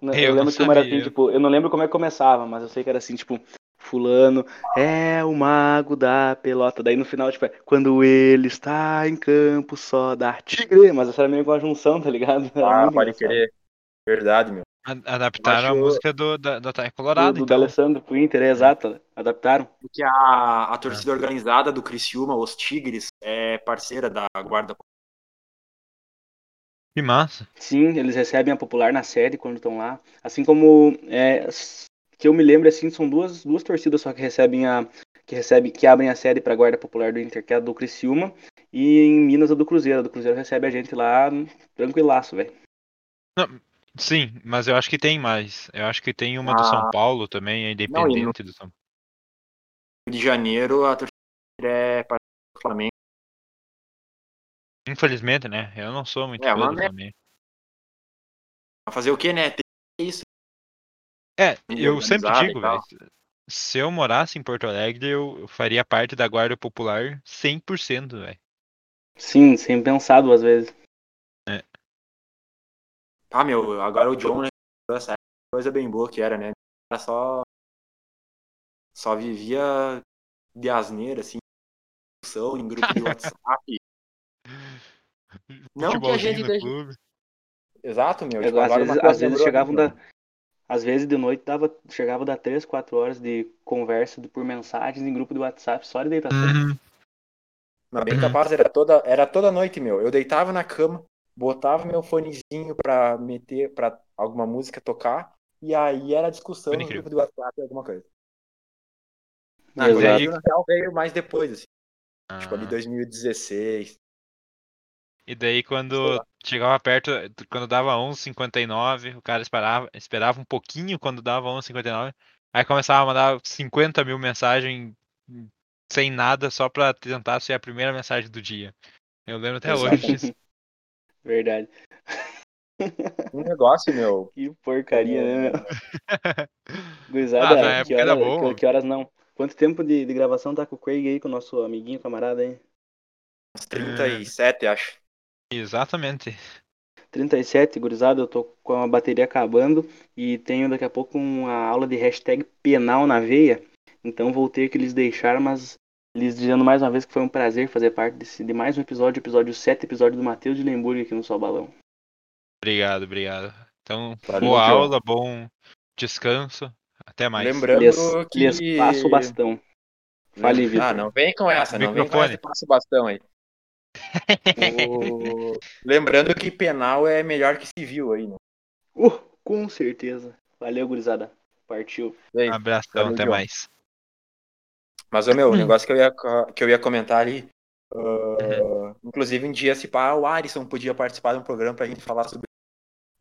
Na- Eu Eu, não lembro que uma era assim, tipo, eu não lembro como é que começava, mas eu sei que era assim, tipo, fulano é o mago da pelota. Daí no final, tipo, é, quando ele está em campo só dá tigre. Mas essa era meio com a junção, tá ligado? <laughs> Era Ah, pode engraçado. querer. Verdade, meu. A- Adaptaram a acho- música do, da, do Ataque Do, Colorado, do então. D'Alessandro pro Inter, é exato. Adaptaram. Porque a, a torcida organizada do Criciúma, os Tigres, é parceira da Guarda Que massa. Sim, eles recebem a popular na sede quando estão lá. Assim como é, que eu me lembro assim, são duas, duas torcidas só que recebem a que recebem que abrem a sede para a guarda popular do Inter, que é a do Criciúma, e em Minas a do Cruzeiro. A do Cruzeiro recebe a gente lá tranquilaço, velho. Sim, mas eu acho que tem mais. Eu acho que tem uma do São Ah. Paulo também, é independente do São Rio de Janeiro, a torcida é parceira do Flamengo. Infelizmente, né? Eu não sou muito É, fã do né? Flamengo. Fazer o quê, né? Tem isso. É, eu sempre digo, velho. Se eu morasse em Porto Alegre, eu eu faria parte da Guarda Popular 100%, velho. Sim, sem pensar duas vezes. Ah, meu, agora o John, né? Essa coisa bem boa que era, né? Era só. Só vivia de asneira, assim. discussão Em grupo de WhatsApp. <laughs> Não que a gente clube. Exato, meu. É, Tipo, às agora vezes, às vezes chegavam da às vezes de noite dava, chegava a dar 3, 4 horas de conversa por mensagens em grupo de WhatsApp só de deitação. Uhum. Mas bem capaz, era toda, era toda noite, meu. Eu deitava na cama, botava meu fonezinho pra meter, pra alguma música tocar, e aí era discussão no grupo do WhatsApp, alguma coisa. Ah, na real, veio mais depois, assim, tipo ali Ah. 2016. E daí quando chegava perto, quando dava 11h59, o cara esperava, esperava um pouquinho quando dava 11h59, aí começava a mandar 50 mil mensagens sem nada só pra tentar ser a primeira mensagem do dia. Eu lembro até hoje disso. Verdade. <laughs> Um negócio, meu. Que porcaria, né, meu? <laughs> ah, Gurizada, na que, hora- que, que horas não? Quanto tempo de, de gravação tá com o Craig aí, com o nosso amiguinho, camarada aí? Uns 37, acho. Exatamente. 37, gurizada, eu tô com a bateria acabando e tenho daqui a pouco uma aula de hashtag penal na veia. Então vou ter que lhes deixar, mas lhes dizendo mais uma vez que foi um prazer fazer parte desse, de mais um episódio, episódio 7, episódio do Matheus de Lemburgo aqui no Sol Balão. Obrigado, obrigado. Então, Valeu, boa João. aula, bom descanso. Até mais. Lembrando Lhes, que. lhes passo o bastão. Fale, Vitor. Ah, não vem com essa, não vem com essa passa o bastão aí. <laughs> O- Lembrando que penal é melhor que civil aí, né? Uh, com certeza. Valeu, gurizada. Partiu. Aí? Abração, Valeu, até João. mais. Mas, Hum. meu, o negócio que eu ia, que eu ia comentar ali. ah, Uhum. inclusive, um dia, se pá, o Alisson podia participar de um programa pra gente falar sobre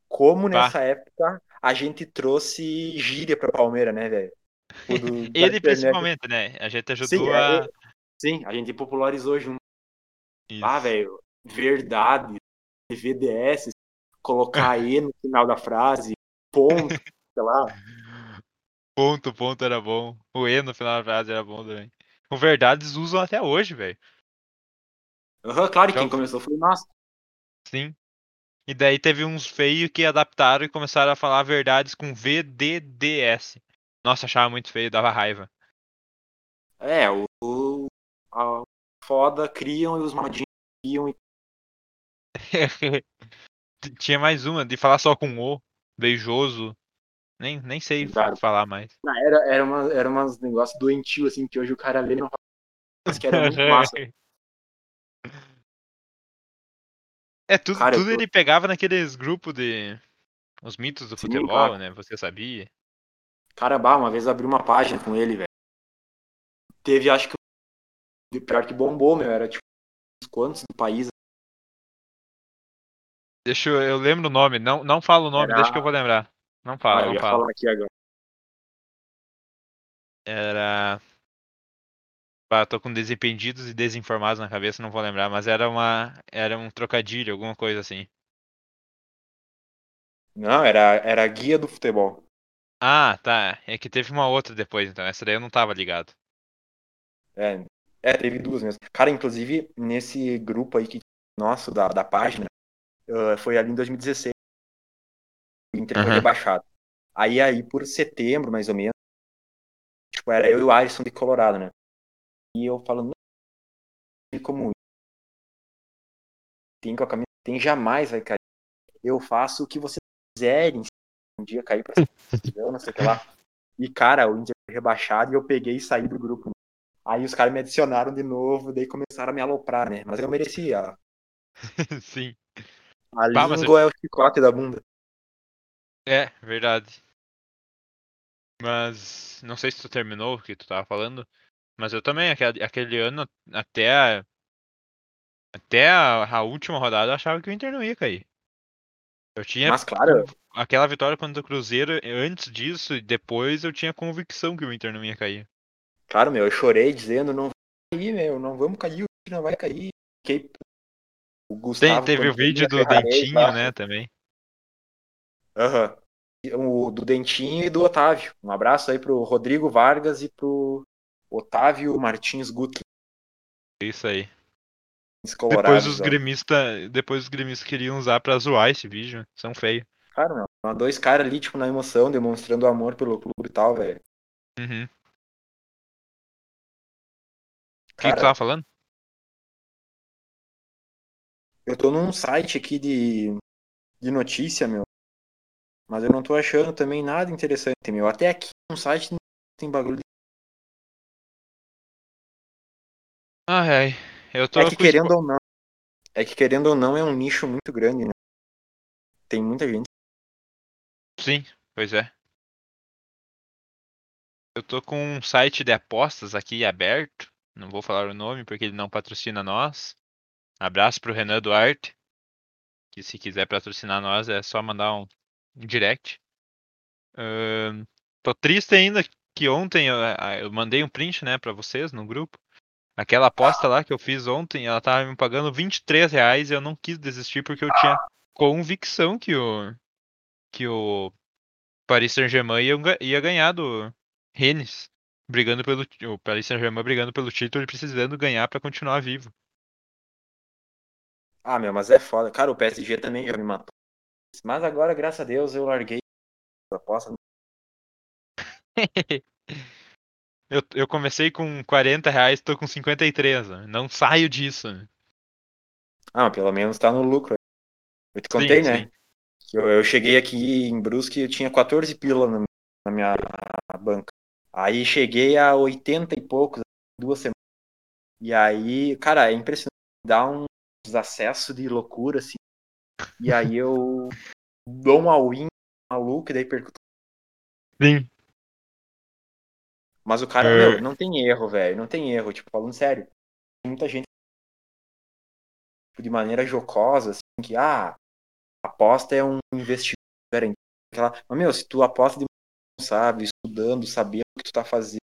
como nessa época a gente trouxe gíria pra Palmeira, né, velho? <laughs> Ele principalmente, né? A gente ajudou Sim, é, a. Sim, a gente popularizou junto. Isso. Ah, velho, verdade, VDS, colocar E no final da frase, ponto, sei lá. <laughs> Ponto, ponto era bom. O E no final da frase era bom também. Com verdades usam até hoje, velho. Aham, claro, Já quem começou foi nós. Sim. E daí teve uns feios que adaptaram e começaram a falar verdades com VDDS. Nossa, achava muito feio, dava raiva. É, o, o a foda criam e os modinhos criam e <laughs> Tinha mais uma, de falar só com O, beijoso. Nem, nem sei Claro. falar mais. Não, era, era, uma, era umas negócios doentio, assim, que hoje o cara lê e não fala. Mas que era muito massa. <laughs> É, tudo, Cara, tudo ele pegava naqueles grupos de. Os mitos do Sim, futebol, claro. né? Você sabia? Cara, bah, uma vez eu abri uma página com ele, velho. Teve, acho que. o Pior que bombou, meu. Era tipo uns quantos do país. Deixa eu. Eu lembro o nome. Não, não fala o nome, Era- deixa que eu vou lembrar. Não fala, ah, eu não ia fala. falar aqui agora. Era. Pá, tô com desimpedidos e desinformados na cabeça, não vou lembrar, mas era uma. Era um trocadilho, alguma coisa assim. Não, era, era a guia do futebol. Ah, tá. É que teve uma outra depois, então. Essa daí eu não tava ligado. É, é, teve duas mesmo. Cara, inclusive, nesse grupo aí que nosso, da, da página, uh, foi ali em 2016. O Inter foi Aham. rebaixado. Aí, aí, por setembro, mais ou menos, tipo, era eu e o Alisson de Colorado, né? E eu falando, "Não, como tem com a camisa, tem jamais vai cair. Eu faço o que vocês quiserem. Se um dia cair pra eu não sei o que lá. E, cara, o Inter foi rebaixado e eu peguei e saí do grupo. Aí os caras me adicionaram de novo, daí começaram a me aloprar, né? Mas eu merecia. <laughs> Sim. A mas língua é o chicote da bunda. É, verdade. Mas não sei se tu terminou o que tu tava falando, mas eu também, aquele, aquele ano, até a, até a, a última rodada, eu achava que o Inter não ia cair. Eu tinha Mas, claro, aquela vitória contra o Cruzeiro, antes disso e depois eu tinha convicção que o Inter não ia cair. claro, meu, eu chorei dizendo, não vai cair, meu, não vamos cair, o Inter não vai cair. Fiquei... O Tem, Gustavo teve o vídeo do Dentinho, tá? né, também. Aham. O do Dentinho e do Otávio. Um abraço aí pro Rodrigo Vargas e pro Otávio Martins Gutlin, Isso aí. Depois os gremistas, depois os gremistas queriam usar pra zoar esse vídeo. São feios. Cara, meu, dois caras ali, tipo, na emoção, demonstrando amor pelo clube e tal, velho. Uhum. O que, que tu tava falando? eu tô num site aqui de, de notícia, meu. Mas eu não tô achando também nada interessante, meu. Até aqui no site tem bagulho. de- Ai, ai. Eu tô É que querendo espo- ou não. É que querendo ou não é um nicho muito grande, né? Tem muita gente. Sim, pois é. Eu tô com um site de apostas aqui aberto. Não vou falar o nome porque ele não patrocina nós. Abraço pro Renan Duarte. Que se quiser patrocinar nós é só mandar um direct. Ahn, tô triste ainda que ontem eu, eu mandei um print, né, pra vocês no grupo. Aquela aposta lá que eu fiz ontem, ela tava me pagando 23 reais e eu não quis desistir porque eu tinha convicção que o que o Paris Saint-Germain ia, ia ganhar do Rennes, brigando pelo o Paris Saint-Germain brigando pelo título e precisando ganhar pra continuar vivo. Ah, meu, mas é foda. Cara, o PSG também já me matou. Mas agora, graças a Deus, eu larguei a aposta. <laughs> eu, eu comecei com 40 reais, tô com 53, né? não saio disso. né? Ah, pelo menos tá no lucro. Eu te Sim, contei, né? sim. Eu, eu cheguei aqui em Brusque e eu tinha 14 pila na, na minha banca. Aí cheguei a 80 e poucos, duas semanas. E aí, cara, é impressionante. Dá uns acessos de loucura, assim. E aí eu dou um all-in maluco e daí perco. Sim. Mas o cara, É. meu, não tem erro, velho. Não tem erro. Tipo, falando sério. Muita gente tipo, de maneira jocosa, assim, que, ah, aposta é um investimento garantido. Aquela... Mas, meu, se tu aposta de sabe, estudando, sabendo o que tu tá fazendo,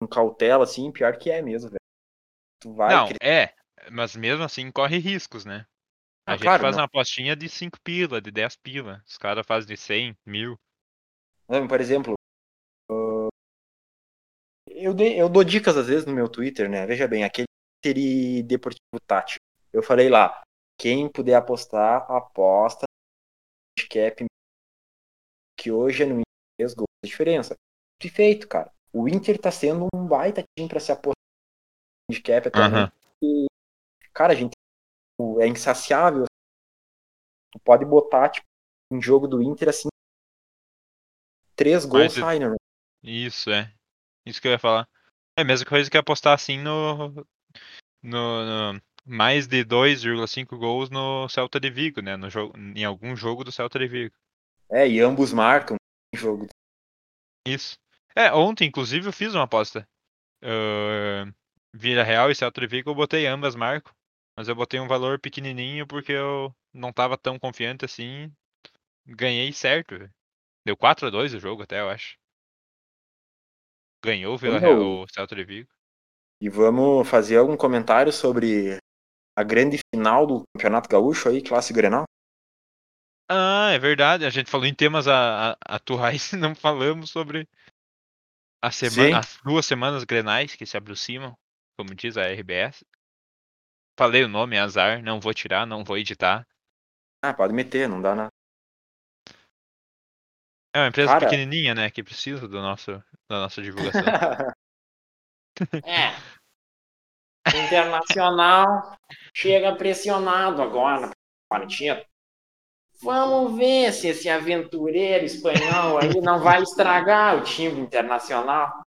com cautela, assim, pior que é mesmo, velho. Tu vai Não, crer- é, mas mesmo assim corre riscos, né? A Ah, gente claro, faz não. uma apostinha de 5 pila, de 10 pila. Os caras fazem de 100, mil. Por exemplo, eu, dei- eu dou dicas às vezes no meu Twitter, né? Veja bem, aquele Twitter Deportivo Tático. Eu falei lá, quem puder apostar, aposta handicap que hoje é no Inter gols de diferença. Perfeito, cara. O Inter tá sendo um baita time pra se apostar no handicap atualmente. Aham. Cara, a gente é insaciável. Tu pode botar, tipo, em jogo do Inter, assim, três gols Mas- saem, né? Isso, é. Isso que eu ia falar. É a mesma coisa que apostar assim no. no, no- mais de 2,5 gols no Celta de Vigo, né? No jogo, em algum jogo do Celta de Vigo. É, e ambos marcam em jogo. Isso. É, ontem, inclusive, eu fiz uma aposta. Ah, Vila Real e Celta de Vigo, eu botei ambas marcam. Mas eu botei um valor pequenininho porque eu não tava tão confiante assim. Ganhei certo. Deu 4 a 2 o jogo até, eu acho. Ganhou o Vila Real, o Celta de Vigo. E vamos fazer algum comentário sobre a grande final do Campeonato Gaúcho aí, Clássico Grenal? Ah, é verdade. A gente falou em temas atuais e <laughs> não falamos sobre a semana, as duas semanas grenais que se aproximam, como diz a RBS. Falei o nome, azar. Não vou tirar, não vou editar. Ah, pode meter, não dá nada. É uma empresa Cara- pequenininha, né? Que precisa do nosso, da nossa divulgação. <laughs> É. Internacional chega pressionado agora na partida. Vamos ver se esse aventureiro espanhol aí não vai estragar o time internacional.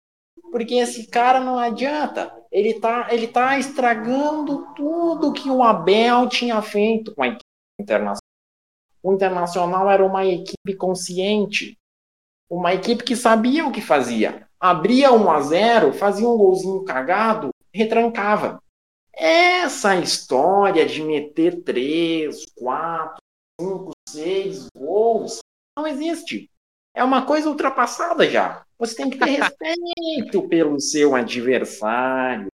Porque esse cara não adianta. Ele tá, ele tá estragando tudo que o Abel tinha feito com a equipe internacional. O Internacional era uma equipe consciente. Uma equipe que sabia o que fazia. Abria 1 a 0 fazia um golzinho cagado, retrancava. Essa história de meter 3, 4, 5, 6 gols não existe. É uma coisa ultrapassada já. Você tem que ter <laughs> respeito pelo seu adversário.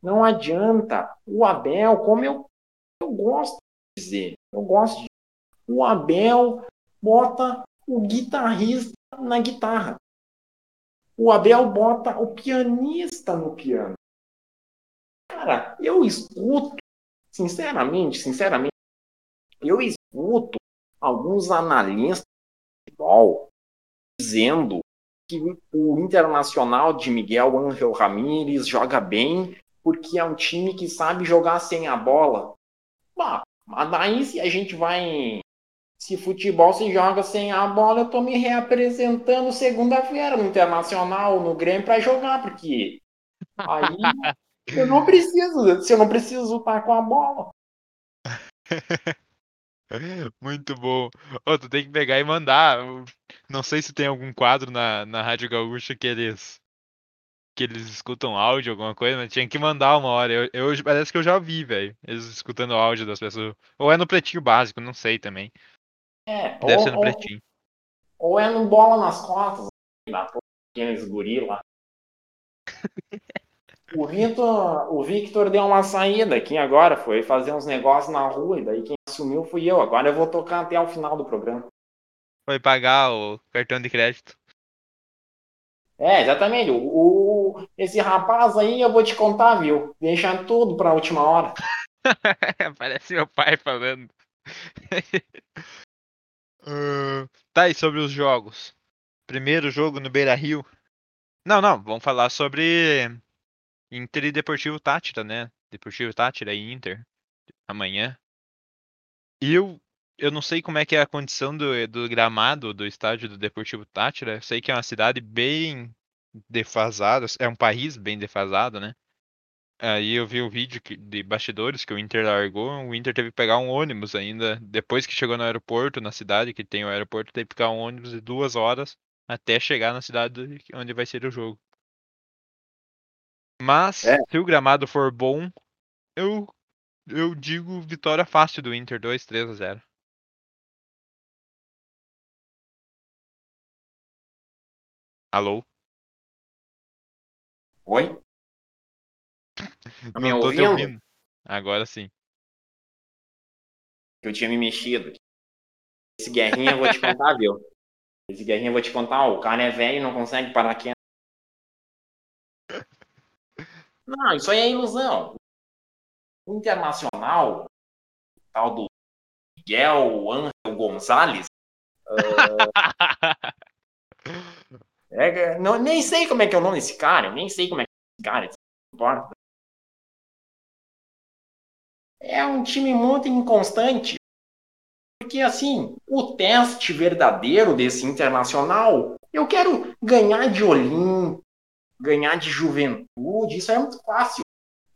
Não adianta. O Abel, como eu, eu gosto de dizer, eu gosto de. O Abel bota o guitarrista na guitarra. O Abel bota o pianista no piano. Cara, eu escuto, sinceramente, sinceramente, eu escuto alguns analistas de futebol dizendo que o Internacional de Miguel Ángel Ramírez joga bem porque é um time que sabe jogar sem a bola. Bah, mas daí se a gente vai. Se futebol se joga sem a bola, eu tô me reapresentando segunda-feira no Internacional, no Grêmio, para jogar, porque aí <laughs> eu não preciso, se eu não preciso lutar com a bola. <laughs> Muito bom. Ô, tu tem que pegar e mandar. Não sei se tem algum quadro na, na Rádio Gaúcha que eles que eles escutam áudio, alguma coisa, mas tinha que mandar uma hora. Eu, eu- parece que eu já vi, velho. Eles escutando áudio das pessoas. Ou é no pretinho básico, não sei também. É, Deve ou, ser no ou- pretinho. ou é no bola nas costas, da porra, aqueles guri lá. <laughs> O Victor, o Victor deu uma saída aqui agora, foi fazer uns negócios na rua, e daí quem assumiu fui eu. Agora eu vou tocar até o final do programa. Foi pagar o cartão de crédito. É, exatamente. O, o- esse rapaz aí eu vou te contar, viu? Deixa tudo pra última hora. <laughs> Parece meu pai falando. Ah, <laughs> tá, e sobre os jogos? Primeiro jogo no Beira Rio. Não, não, vamos falar sobre Inter e Deportivo Tátira, né? Deportivo Tátira e Inter. Amanhã. Eu, eu não sei como é que é a condição do, do gramado do estádio do Deportivo Tátira. Eu sei que é uma cidade bem defasada, é um país bem defasado, né? Aí eu vi o vídeo que- de bastidores que o Inter largou. O Inter teve que pegar um ônibus ainda. Depois que chegou no aeroporto, na cidade que tem o aeroporto, teve que pegar um ônibus de duas horas até chegar na cidade onde vai ser o jogo. Mas, É. se o gramado for bom, eu, eu digo vitória fácil do Inter, 2, 3 a 0. Alô? Oi? Tá me Não tô te ouvindo? ouvindo. Agora sim. Eu tinha me mexido. Esse guerrinha eu vou te contar, viu? Esse guerrinha eu vou te contar, o cara é velho e não consegue parar quieto. Não, isso aí é ilusão. O Internacional, o tal do Miguel Ángel Gonzalez, <laughs> é, não, nem sei como é que é o nome desse cara, nem sei como é que é esse cara, não importa. É um time muito inconstante. Porque, assim, o teste verdadeiro desse internacional, eu quero ganhar de Olim, ganhar de juventude, isso é muito fácil.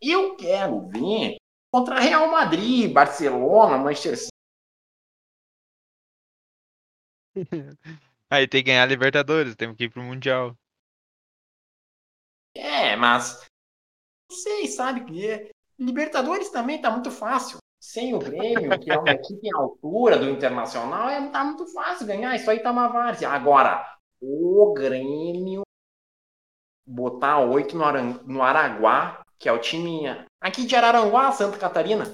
Eu quero ver contra Real Madrid, Barcelona, Manchester City. <laughs> Aí tem que ganhar a Libertadores, temos que ir pro Mundial. É, mas vocês sabem que é- Libertadores também tá muito fácil. Sem o Grêmio, que é uma <laughs> equipe em altura do Internacional, é, tá muito fácil ganhar. Isso aí tá uma várzea. Agora, o Grêmio botar oito no, Aran- no Araguá, que é o time aqui de Araranguá, Santa Catarina.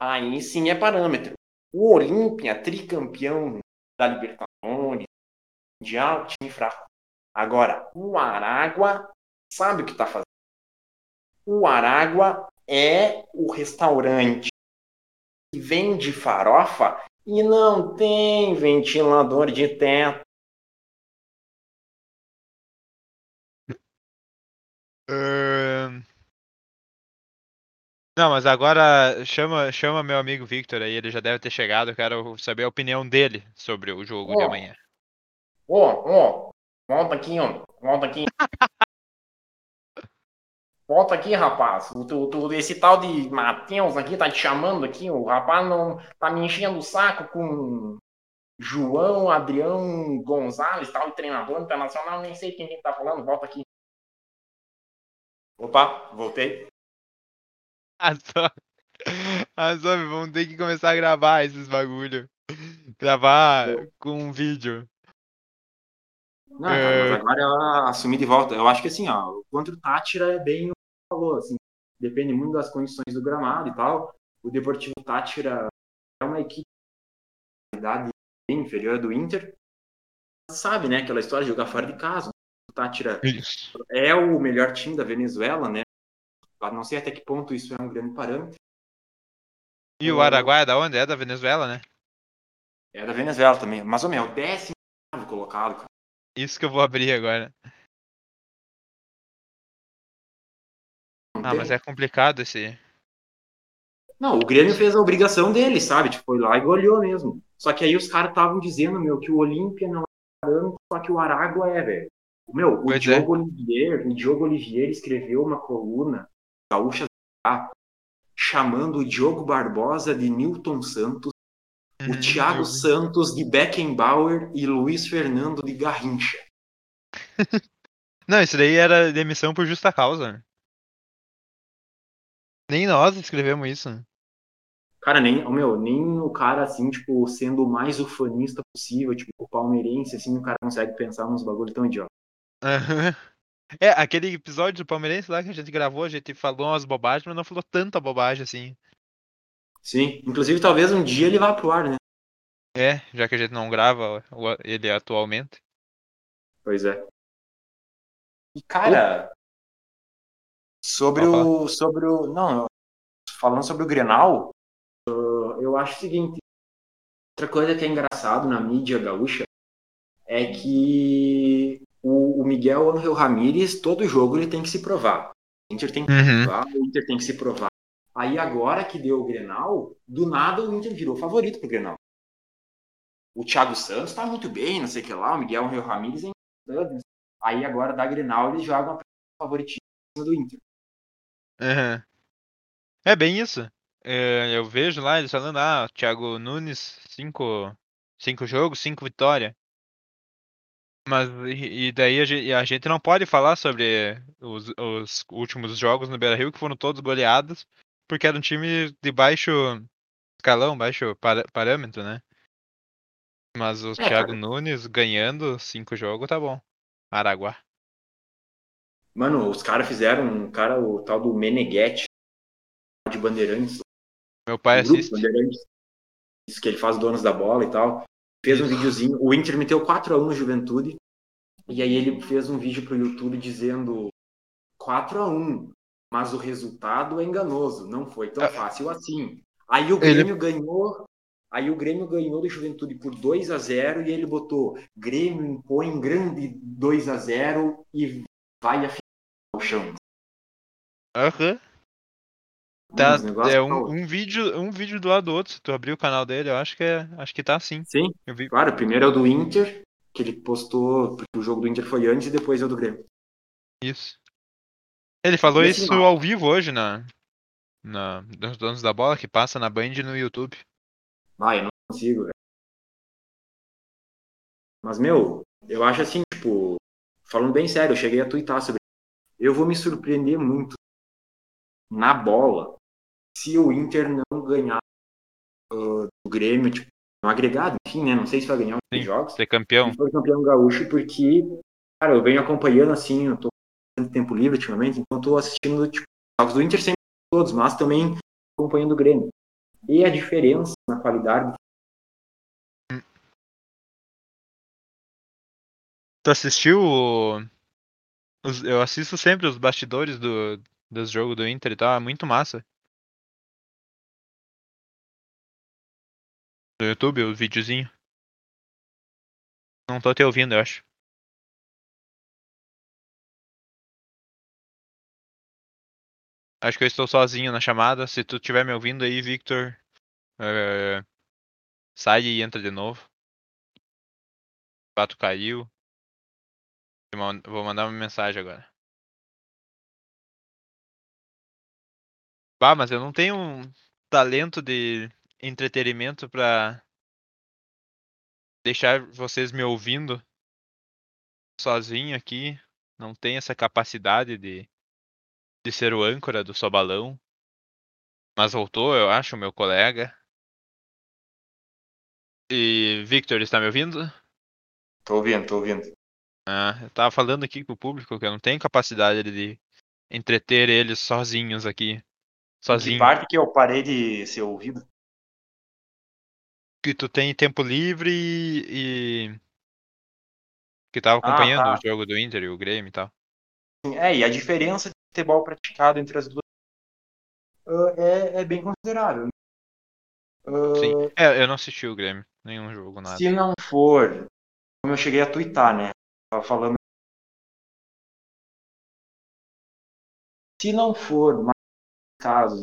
Ah, <laughs> aí sim é parâmetro. O Olímpia, tricampeão da Libertadores, Mundial, time fraco. Agora, o Aragua sabe o que está fazendo. O Aragua é o restaurante que vende farofa e não tem ventilador de teto. Ahn. Não, mas agora chama, chama meu amigo Victor aí, ele já deve ter chegado, eu quero saber a opinião dele sobre o jogo de Ó. amanhã. Ô, ô, volta aqui, ó. Volta aqui. <laughs> Volta aqui, rapaz. O, tu- esse tal de Matheus aqui tá te chamando aqui. O rapaz não tá me enchendo o saco com João Adrião Gonzalez, tal de treinador internacional. Nem sei quem que tá falando. Volta aqui. Opa, voltei. <laughs> Azov, Azov, vamos ter que começar a gravar esses bagulho. Gravar com um vídeo. Não, cara, mas agora ela assumi de volta. Eu acho que assim, ó, contra o Tátira é bem o que você falou, assim, depende muito das condições do gramado e tal. O Deportivo Tátira é uma equipe de bem inferior do Inter. Sabe, né, aquela história de jogar fora de casa. O Tátira Isso. é o melhor time da Venezuela, né? Não sei até que ponto isso é um grande parâmetro. E o Araguaia é da onde? É da Venezuela, né? É da Venezuela também. Mas, ô, meu, o décimo colocado, cara. Isso que eu vou abrir agora. Não Ah, tem. mas é complicado esse. Não, o Grêmio fez a obrigação dele, sabe? Tipo, foi lá e goleou mesmo. Só que aí os caras estavam dizendo, meu, que o Olímpia não é parâmetro, só que o Aragua é, velho. Meu, o Pois é. Diogo Olivier, o Diogo Olivier escreveu uma coluna gaúcha chamando o Diogo Barbosa de Newton Santos, o Uhum, Thiago Santos de Beckenbauer e Luiz Fernando de Garrincha. <laughs> Não, isso daí era demissão por justa causa. Nem nós escrevemos isso. Cara, nem, ô, meu, nem o cara, assim, tipo, sendo o mais ufanista possível, tipo, o palmeirense, assim, o cara consegue pensar nos bagulho tão idiota. Aham. É, aquele episódio do Palmeirense lá que a gente gravou, a gente falou umas bobagens, mas não falou tanta bobagem assim. Sim, inclusive talvez um dia ele vá pro ar, né? É, já que a gente não grava ele atualmente. Pois é. E, cara, Sobre o. Sobre o. Não, falando sobre o Grenal, uh, eu acho o seguinte. Outra coisa que é engraçado na mídia gaúcha é que o, o Miguel Angel Ramírez, todo jogo ele tem que se provar. O Inter tem que se Uhum. provar, o Inter tem que se provar. Aí agora que deu o Grenal, do nada o Inter virou favorito pro Grenal. O Thiago Santos tá muito bem, não sei o que lá, o Miguel Angel Ramírez é importante. Aí agora da Grenal eles jogam a favoritismo do Inter. Aham. É bem isso. É, eu vejo lá eles falando, ah, Thiago Nunes, cinco, cinco jogos, cinco vitórias. Mas e, daí a gente, a gente não pode falar sobre os, os últimos jogos no Beira-Rio que foram todos goleados, porque era um time de baixo escalão, baixo para- parâmetro, né? Mas o É, Thiago cara. Nunes ganhando cinco jogos, tá bom. Araguá. Mano, os caras fizeram um cara, o tal do Meneghetti de Bandeirantes, Meu pai assiste. Bandeirantes, isso que ele faz donos da bola e tal. Fez um videozinho, o Inter meteu 4x1 no Juventude, e aí ele fez um vídeo pro YouTube dizendo 4x1, mas o resultado é enganoso, não foi tão Ah. fácil assim. Aí o Ele- Grêmio ganhou, aí o Grêmio ganhou do Juventude por 2 a 0 e ele botou Grêmio impõe grande 2 a 0 e vai afinar o chão. Aham. Tá, Uns negócios é tal. um, um vídeo, um vídeo do lado do outro. Se tu abrir o canal dele, eu acho que é, acho que tá assim. Sim, Eu vi claro, o primeiro é o do Inter, que ele postou, porque o jogo do Inter foi antes e depois é o do Grêmio. isso. Ele falou assim, isso ao vivo hoje na na dos donos da bola que passa na Band e no YouTube. Ah, eu não consigo, velho. Mas, meu, eu acho assim, tipo, falando bem sério, eu cheguei a twittar sobre Eu vou me surpreender muito na bola se o Inter não ganhar uh, do Grêmio, tipo, no agregado, enfim, né? Não sei se vai ganhar os jogos. Ser campeão. Foi campeão gaúcho porque, cara, eu venho acompanhando assim, eu tô tendo tempo livre ultimamente, então eu tô assistindo tipo, jogos do Inter sempre todos, mas também acompanhando o Grêmio. E a diferença na qualidade Tu assistiu eu assisto sempre os bastidores do, dos jogos do Inter e tal, é muito massa. No YouTube, o videozinho. Não tô te ouvindo, eu acho. Acho que eu estou sozinho na chamada. Se tu estiver me ouvindo aí, Victor, é, sai e entra de novo. O pato caiu. Vou mandar uma mensagem agora. Bah, mas eu não tenho um talento de entretenimento pra deixar vocês me ouvindo sozinho aqui. Não tenho essa capacidade de, de ser o âncora do Sobalão. Mas voltou, eu acho, meu colega. E Victor, está me ouvindo? Tô ouvindo, tô ouvindo. Ah, eu tava falando aqui com o público que eu não tenho capacidade de entreter eles sozinhos aqui. Sozinho. Que parte que eu parei de ser ouvido? Que tu tem tempo livre e. e- Que tava Ah, acompanhando tá. o jogo do Inter e o Grêmio e tal. É, e a diferença de futebol praticado entre as duas ah, é, é bem considerável. Ah, Sim. É, eu não assisti o Grêmio. Nenhum jogo, nada. Se não for, como eu cheguei a twittar, né? Tava falando. Se não for mais casos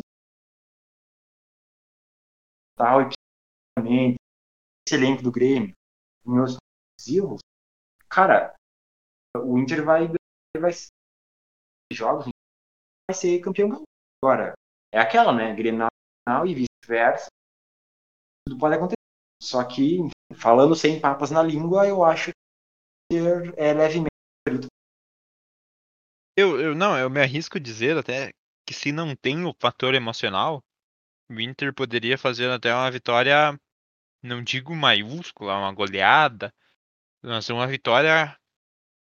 tal e psicologicamente, esse elenco do Grêmio, meus exclusivos, cara, o Inter vai vai jogos, vai ser campeão agora. É aquela, né? Grenal e vice-versa. Tudo pode acontecer. Só que, falando sem papas na língua, eu acho que é levemente Eu, eu não, eu me arrisco a dizer até que se não tem o fator emocional, o Inter poderia fazer até uma vitória, não digo maiúscula, uma goleada, mas uma vitória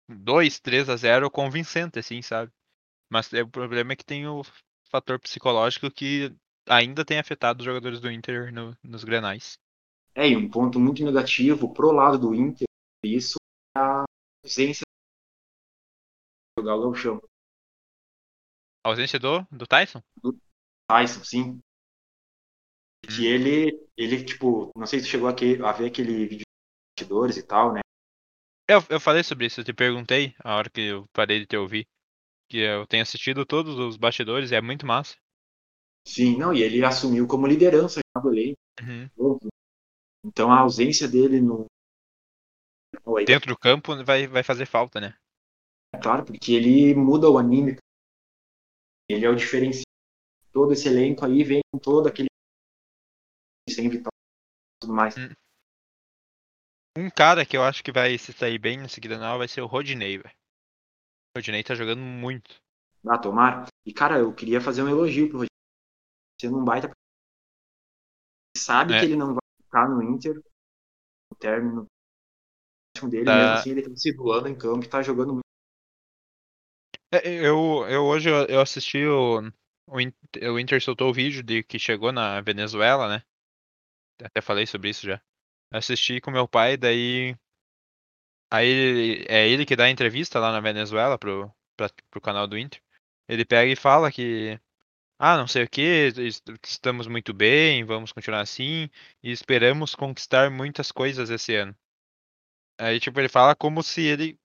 2, 3 a 0 convincente, assim, sabe? Mas é, o problema é que tem o fator psicológico que ainda tem afetado os jogadores do Inter no- nos grenais. É, e um ponto muito negativo pro lado do Inter, isso é a ausência do jogar o Gauchão. A ausência do, do Tyson? Tyson, sim. Que ele, ele, tipo, não sei se chegou a, que- a ver aquele vídeo de bastidores e tal, né? Eu, eu falei sobre isso, eu te perguntei a hora que eu parei de te ouvir. Que eu tenho assistido todos os bastidores e é muito massa. Sim, não, e ele assumiu como liderança já do elenco. Uhum. Então a ausência dele no. Oi, Dentro do campo vai, vai fazer falta, né? É claro, porque ele muda o anime. Ele é o diferencial. Todo esse elenco aí vem com todo aquele. Sem vitória e tudo mais. Hum. Um cara que eu acho que vai se sair bem nesse Grenal vai ser o Rodinei, velho. O Rodinei tá jogando muito. Ah, tomar. E, cara, eu queria fazer um elogio pro Rodrigo. Sendo um baita. Sabe É. que ele não vai ficar no Inter. No término dele, Tá. mesmo assim, ele tá se doando em campo e tá jogando muito. É, Eu, eu hoje eu eu assisti o, o, Inter, o Inter soltou o vídeo de que chegou na Venezuela, né? Até falei sobre isso já. Assisti com meu pai, daí. Aí é ele que dá a entrevista lá na Venezuela pro, pra, pro canal do Inter. Ele pega e fala que. Ah, não sei o que, estamos muito bem, vamos continuar assim e esperamos conquistar muitas coisas esse ano. Aí, tipo, ele fala como se ele.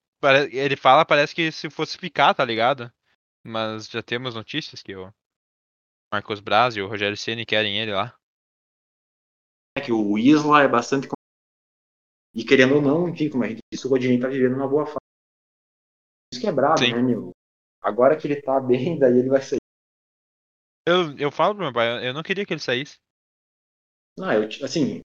Ele fala, parece que se fosse ficar, tá ligado? Mas já temos notícias que o Marcos Braz e o Rogério Ceni querem ele lá. É que o Isla é bastante. E querendo ou não, enfim, como a gente disse, o Rodinei tá vivendo uma boa fase. Isso que é brabo, Sim. né, meu? Agora que ele tá bem, daí ele vai sair. Eu, eu falo pro meu pai, eu não queria que ele saísse, Não, eu, assim,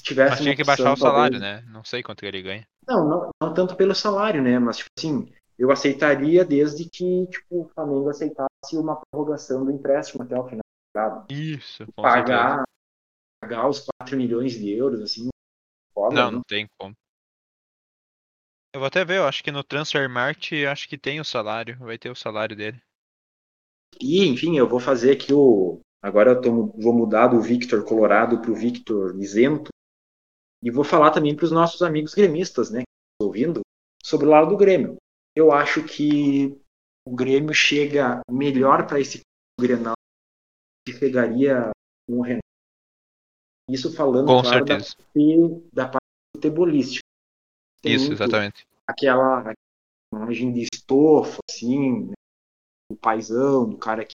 se tivesse. mas tinha que baixar o opção, salário, talvez- né? Não sei quanto ele ganha. Não, não, não tanto pelo salário, né? Mas, tipo assim, eu aceitaria desde que tipo, o Flamengo aceitasse uma prorrogação do empréstimo até o final temporada. Isso, com certeza. Pagar, os 4 milhões de euros, assim, foda, Não, né? não tem como. Eu vou até ver, eu acho que no Transfermarkt acho que tem o salário, vai ter o salário dele. E, enfim, eu vou fazer aqui o. Agora eu tô, vou mudar do Victor Colorado pro Victor Isento. E vou falar também para os nossos amigos gremistas, né? Que estão ouvindo, sobre o lado do Grêmio. Eu acho que o Grêmio chega melhor para esse Grenal que chegaria com o Renato. Isso falando, Com claro, da da parte futebolística. Tem Isso, exatamente. Aquela imagem de estofa, assim, né? do paizão, do cara que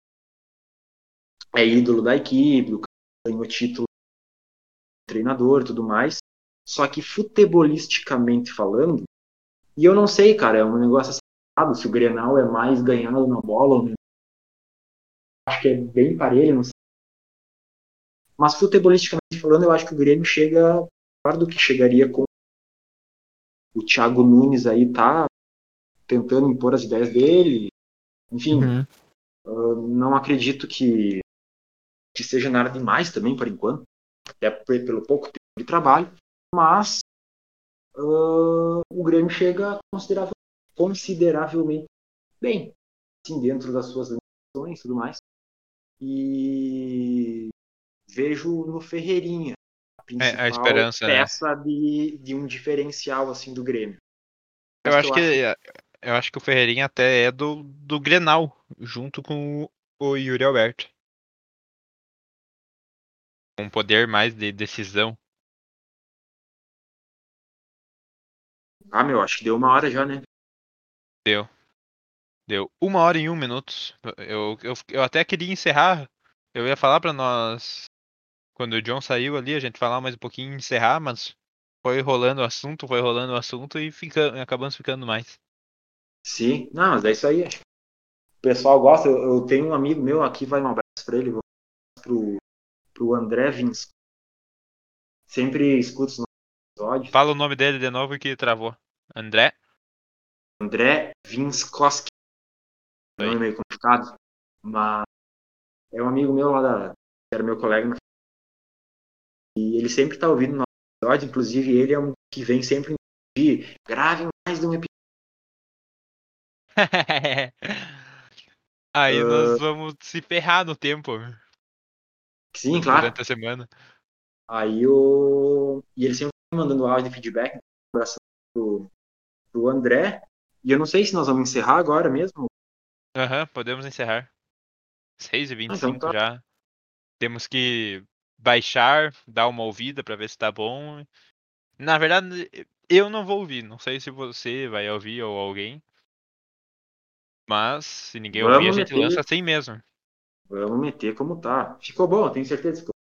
é ídolo da equipe, do cara que ganhou título de treinador e tudo mais. Só que futebolisticamente falando, e eu não sei, cara, é um negócio acertado, se o Grenal é mais ganhado na bola ou não. Acho que é bem parelho, não sei. Mas futebolisticamente falando, eu acho que o Grêmio chega melhor do que chegaria com o Thiago Nunes aí tá tentando impor as ideias dele. Enfim, Uhum. eu não acredito que, que seja nada demais também, por enquanto. Até pe- pelo pouco tempo de trabalho. Mas ah, o Grêmio chega consideravel- consideravelmente bem, assim, dentro das suas limitações e tudo mais. E vejo no Ferreirinha a principal esperança, né? peça de, de um diferencial assim do Grêmio. Eu acho que eu acho que o Ferreirinha até é do, do Grenal, junto com o- Yuri Alberto. Um poder mais de decisão. Ah, meu, acho que deu uma hora já, né? Deu. Deu uma hora e um minutos. Eu, eu, eu até queria encerrar. Eu ia falar pra nós. Quando o John saiu ali, a gente falar mais um pouquinho e encerrar, mas foi rolando o assunto, foi rolando o assunto e fica, acabamos ficando mais. Sim, não, mas é isso aí. O pessoal gosta. Eu, eu tenho um amigo meu aqui, vai um abraço pra ele, pro, pro André Vins. Sempre escuto os episódios. Fala o nome dele de novo que travou. André? André Vinskoski. É nome meio complicado, mas é um amigo meu lá da. era meu colega. na- E ele sempre tá ouvindo nosso episódio, inclusive ele é um que vem sempre pedir, gravem mais de um episódio. <laughs> Aí Ah. nós vamos se ferrar no tempo Sim, claro. durante a semana. Aí o. E ele sempre tá mandando áudio de feedback. Abraço pro, pro André. E eu não sei se nós vamos encerrar agora mesmo. Aham, podemos encerrar. 6h25 então tá. já. Temos que baixar, dar uma ouvida pra ver se tá bom. Na verdade, eu não vou ouvir. Não sei se você vai ouvir ou alguém. Mas, se ninguém ouvir, a Vamos gente meter. lança assim mesmo. Vamos meter como tá. Ficou bom, tenho certeza que ficou.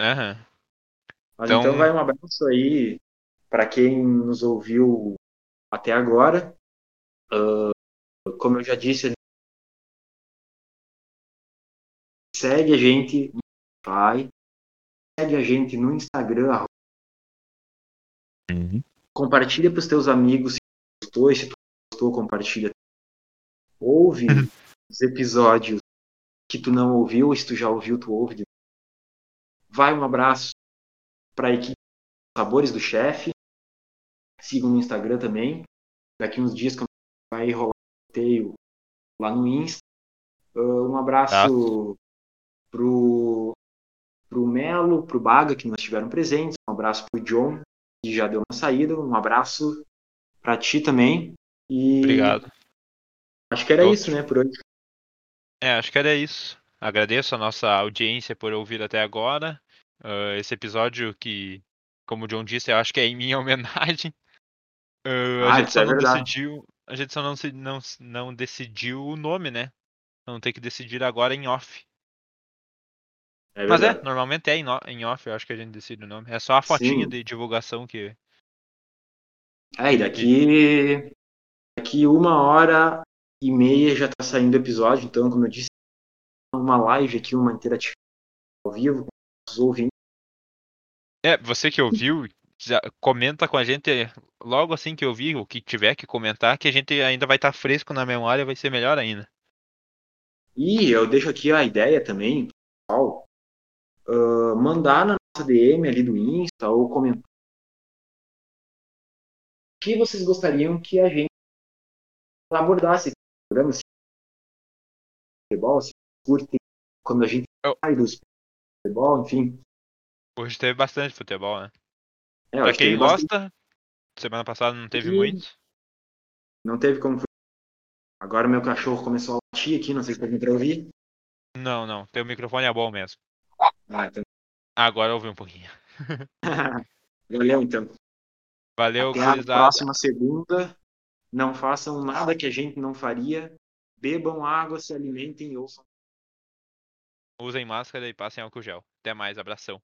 Aham. Mas Então- então, vai um abraço aí para quem nos ouviu até agora. Ah, como eu já disse, segue a gente no Spotify, segue a gente no Instagram, arroba- compartilha para os teus amigos se gostou, e se tu gostou, compartilha. Ouve os episódios que tu não ouviu, se tu já ouviu, tu ouve. de Vai um abraço para a equipe Sabores do Chefe. Sigam no Instagram também. Daqui uns dias que vai rolar um sorteio lá no Insta. Ah, um abraço pro, pro Melo, pro Baga, que não estiveram presentes. Um abraço pro John, que já deu uma saída. Um abraço para ti também. E Obrigado. acho que era Outro. isso, né, por hoje. É, acho que era isso. Agradeço a nossa audiência por ouvir até agora. Ah, esse episódio que, como o John disse, eu acho que é em minha <laughs> homenagem. Ah, Ah, a gente isso só é não verdade. decidiu. A gente só não, não, não decidiu o nome, né? Vamos ter que decidir agora em off. É Mas é, normalmente é em, off, eu acho que a gente decide o nome. É só a fotinha Sim. de divulgação que. É, e daqui, daqui uma hora e meia já tá saindo o episódio, então, como eu disse, uma live aqui, uma interativa ao vivo, com os ouvintes. É, você que ouviu, já comenta com a gente logo assim que ouvir, o que tiver que comentar, que a gente ainda vai estar fresco na memória, vai ser melhor ainda. E eu deixo aqui a ideia também, pessoal, ah, mandar na nossa DM ali do Insta ou comentar o que vocês gostariam que a gente abordasse programa, se futebol, se curtem quando a gente Eu- sai do futebol, enfim. Hoje teve bastante futebol, né? É, Pra quem teve bastante- gosta, semana passada não teve E- muito. Não teve como Agora meu cachorro começou a latir aqui, não sei se vocês me ouvir. Não, não. Teu microfone é bom mesmo. Ah, então... Agora eu ouvi um pouquinho. <laughs> Valeu, então. Valeu, Até a gurizada. próxima segunda. Não façam nada que a gente não faria. Bebam água, se alimentem e ouçam. Usem máscara e passem álcool gel. Até mais, abração.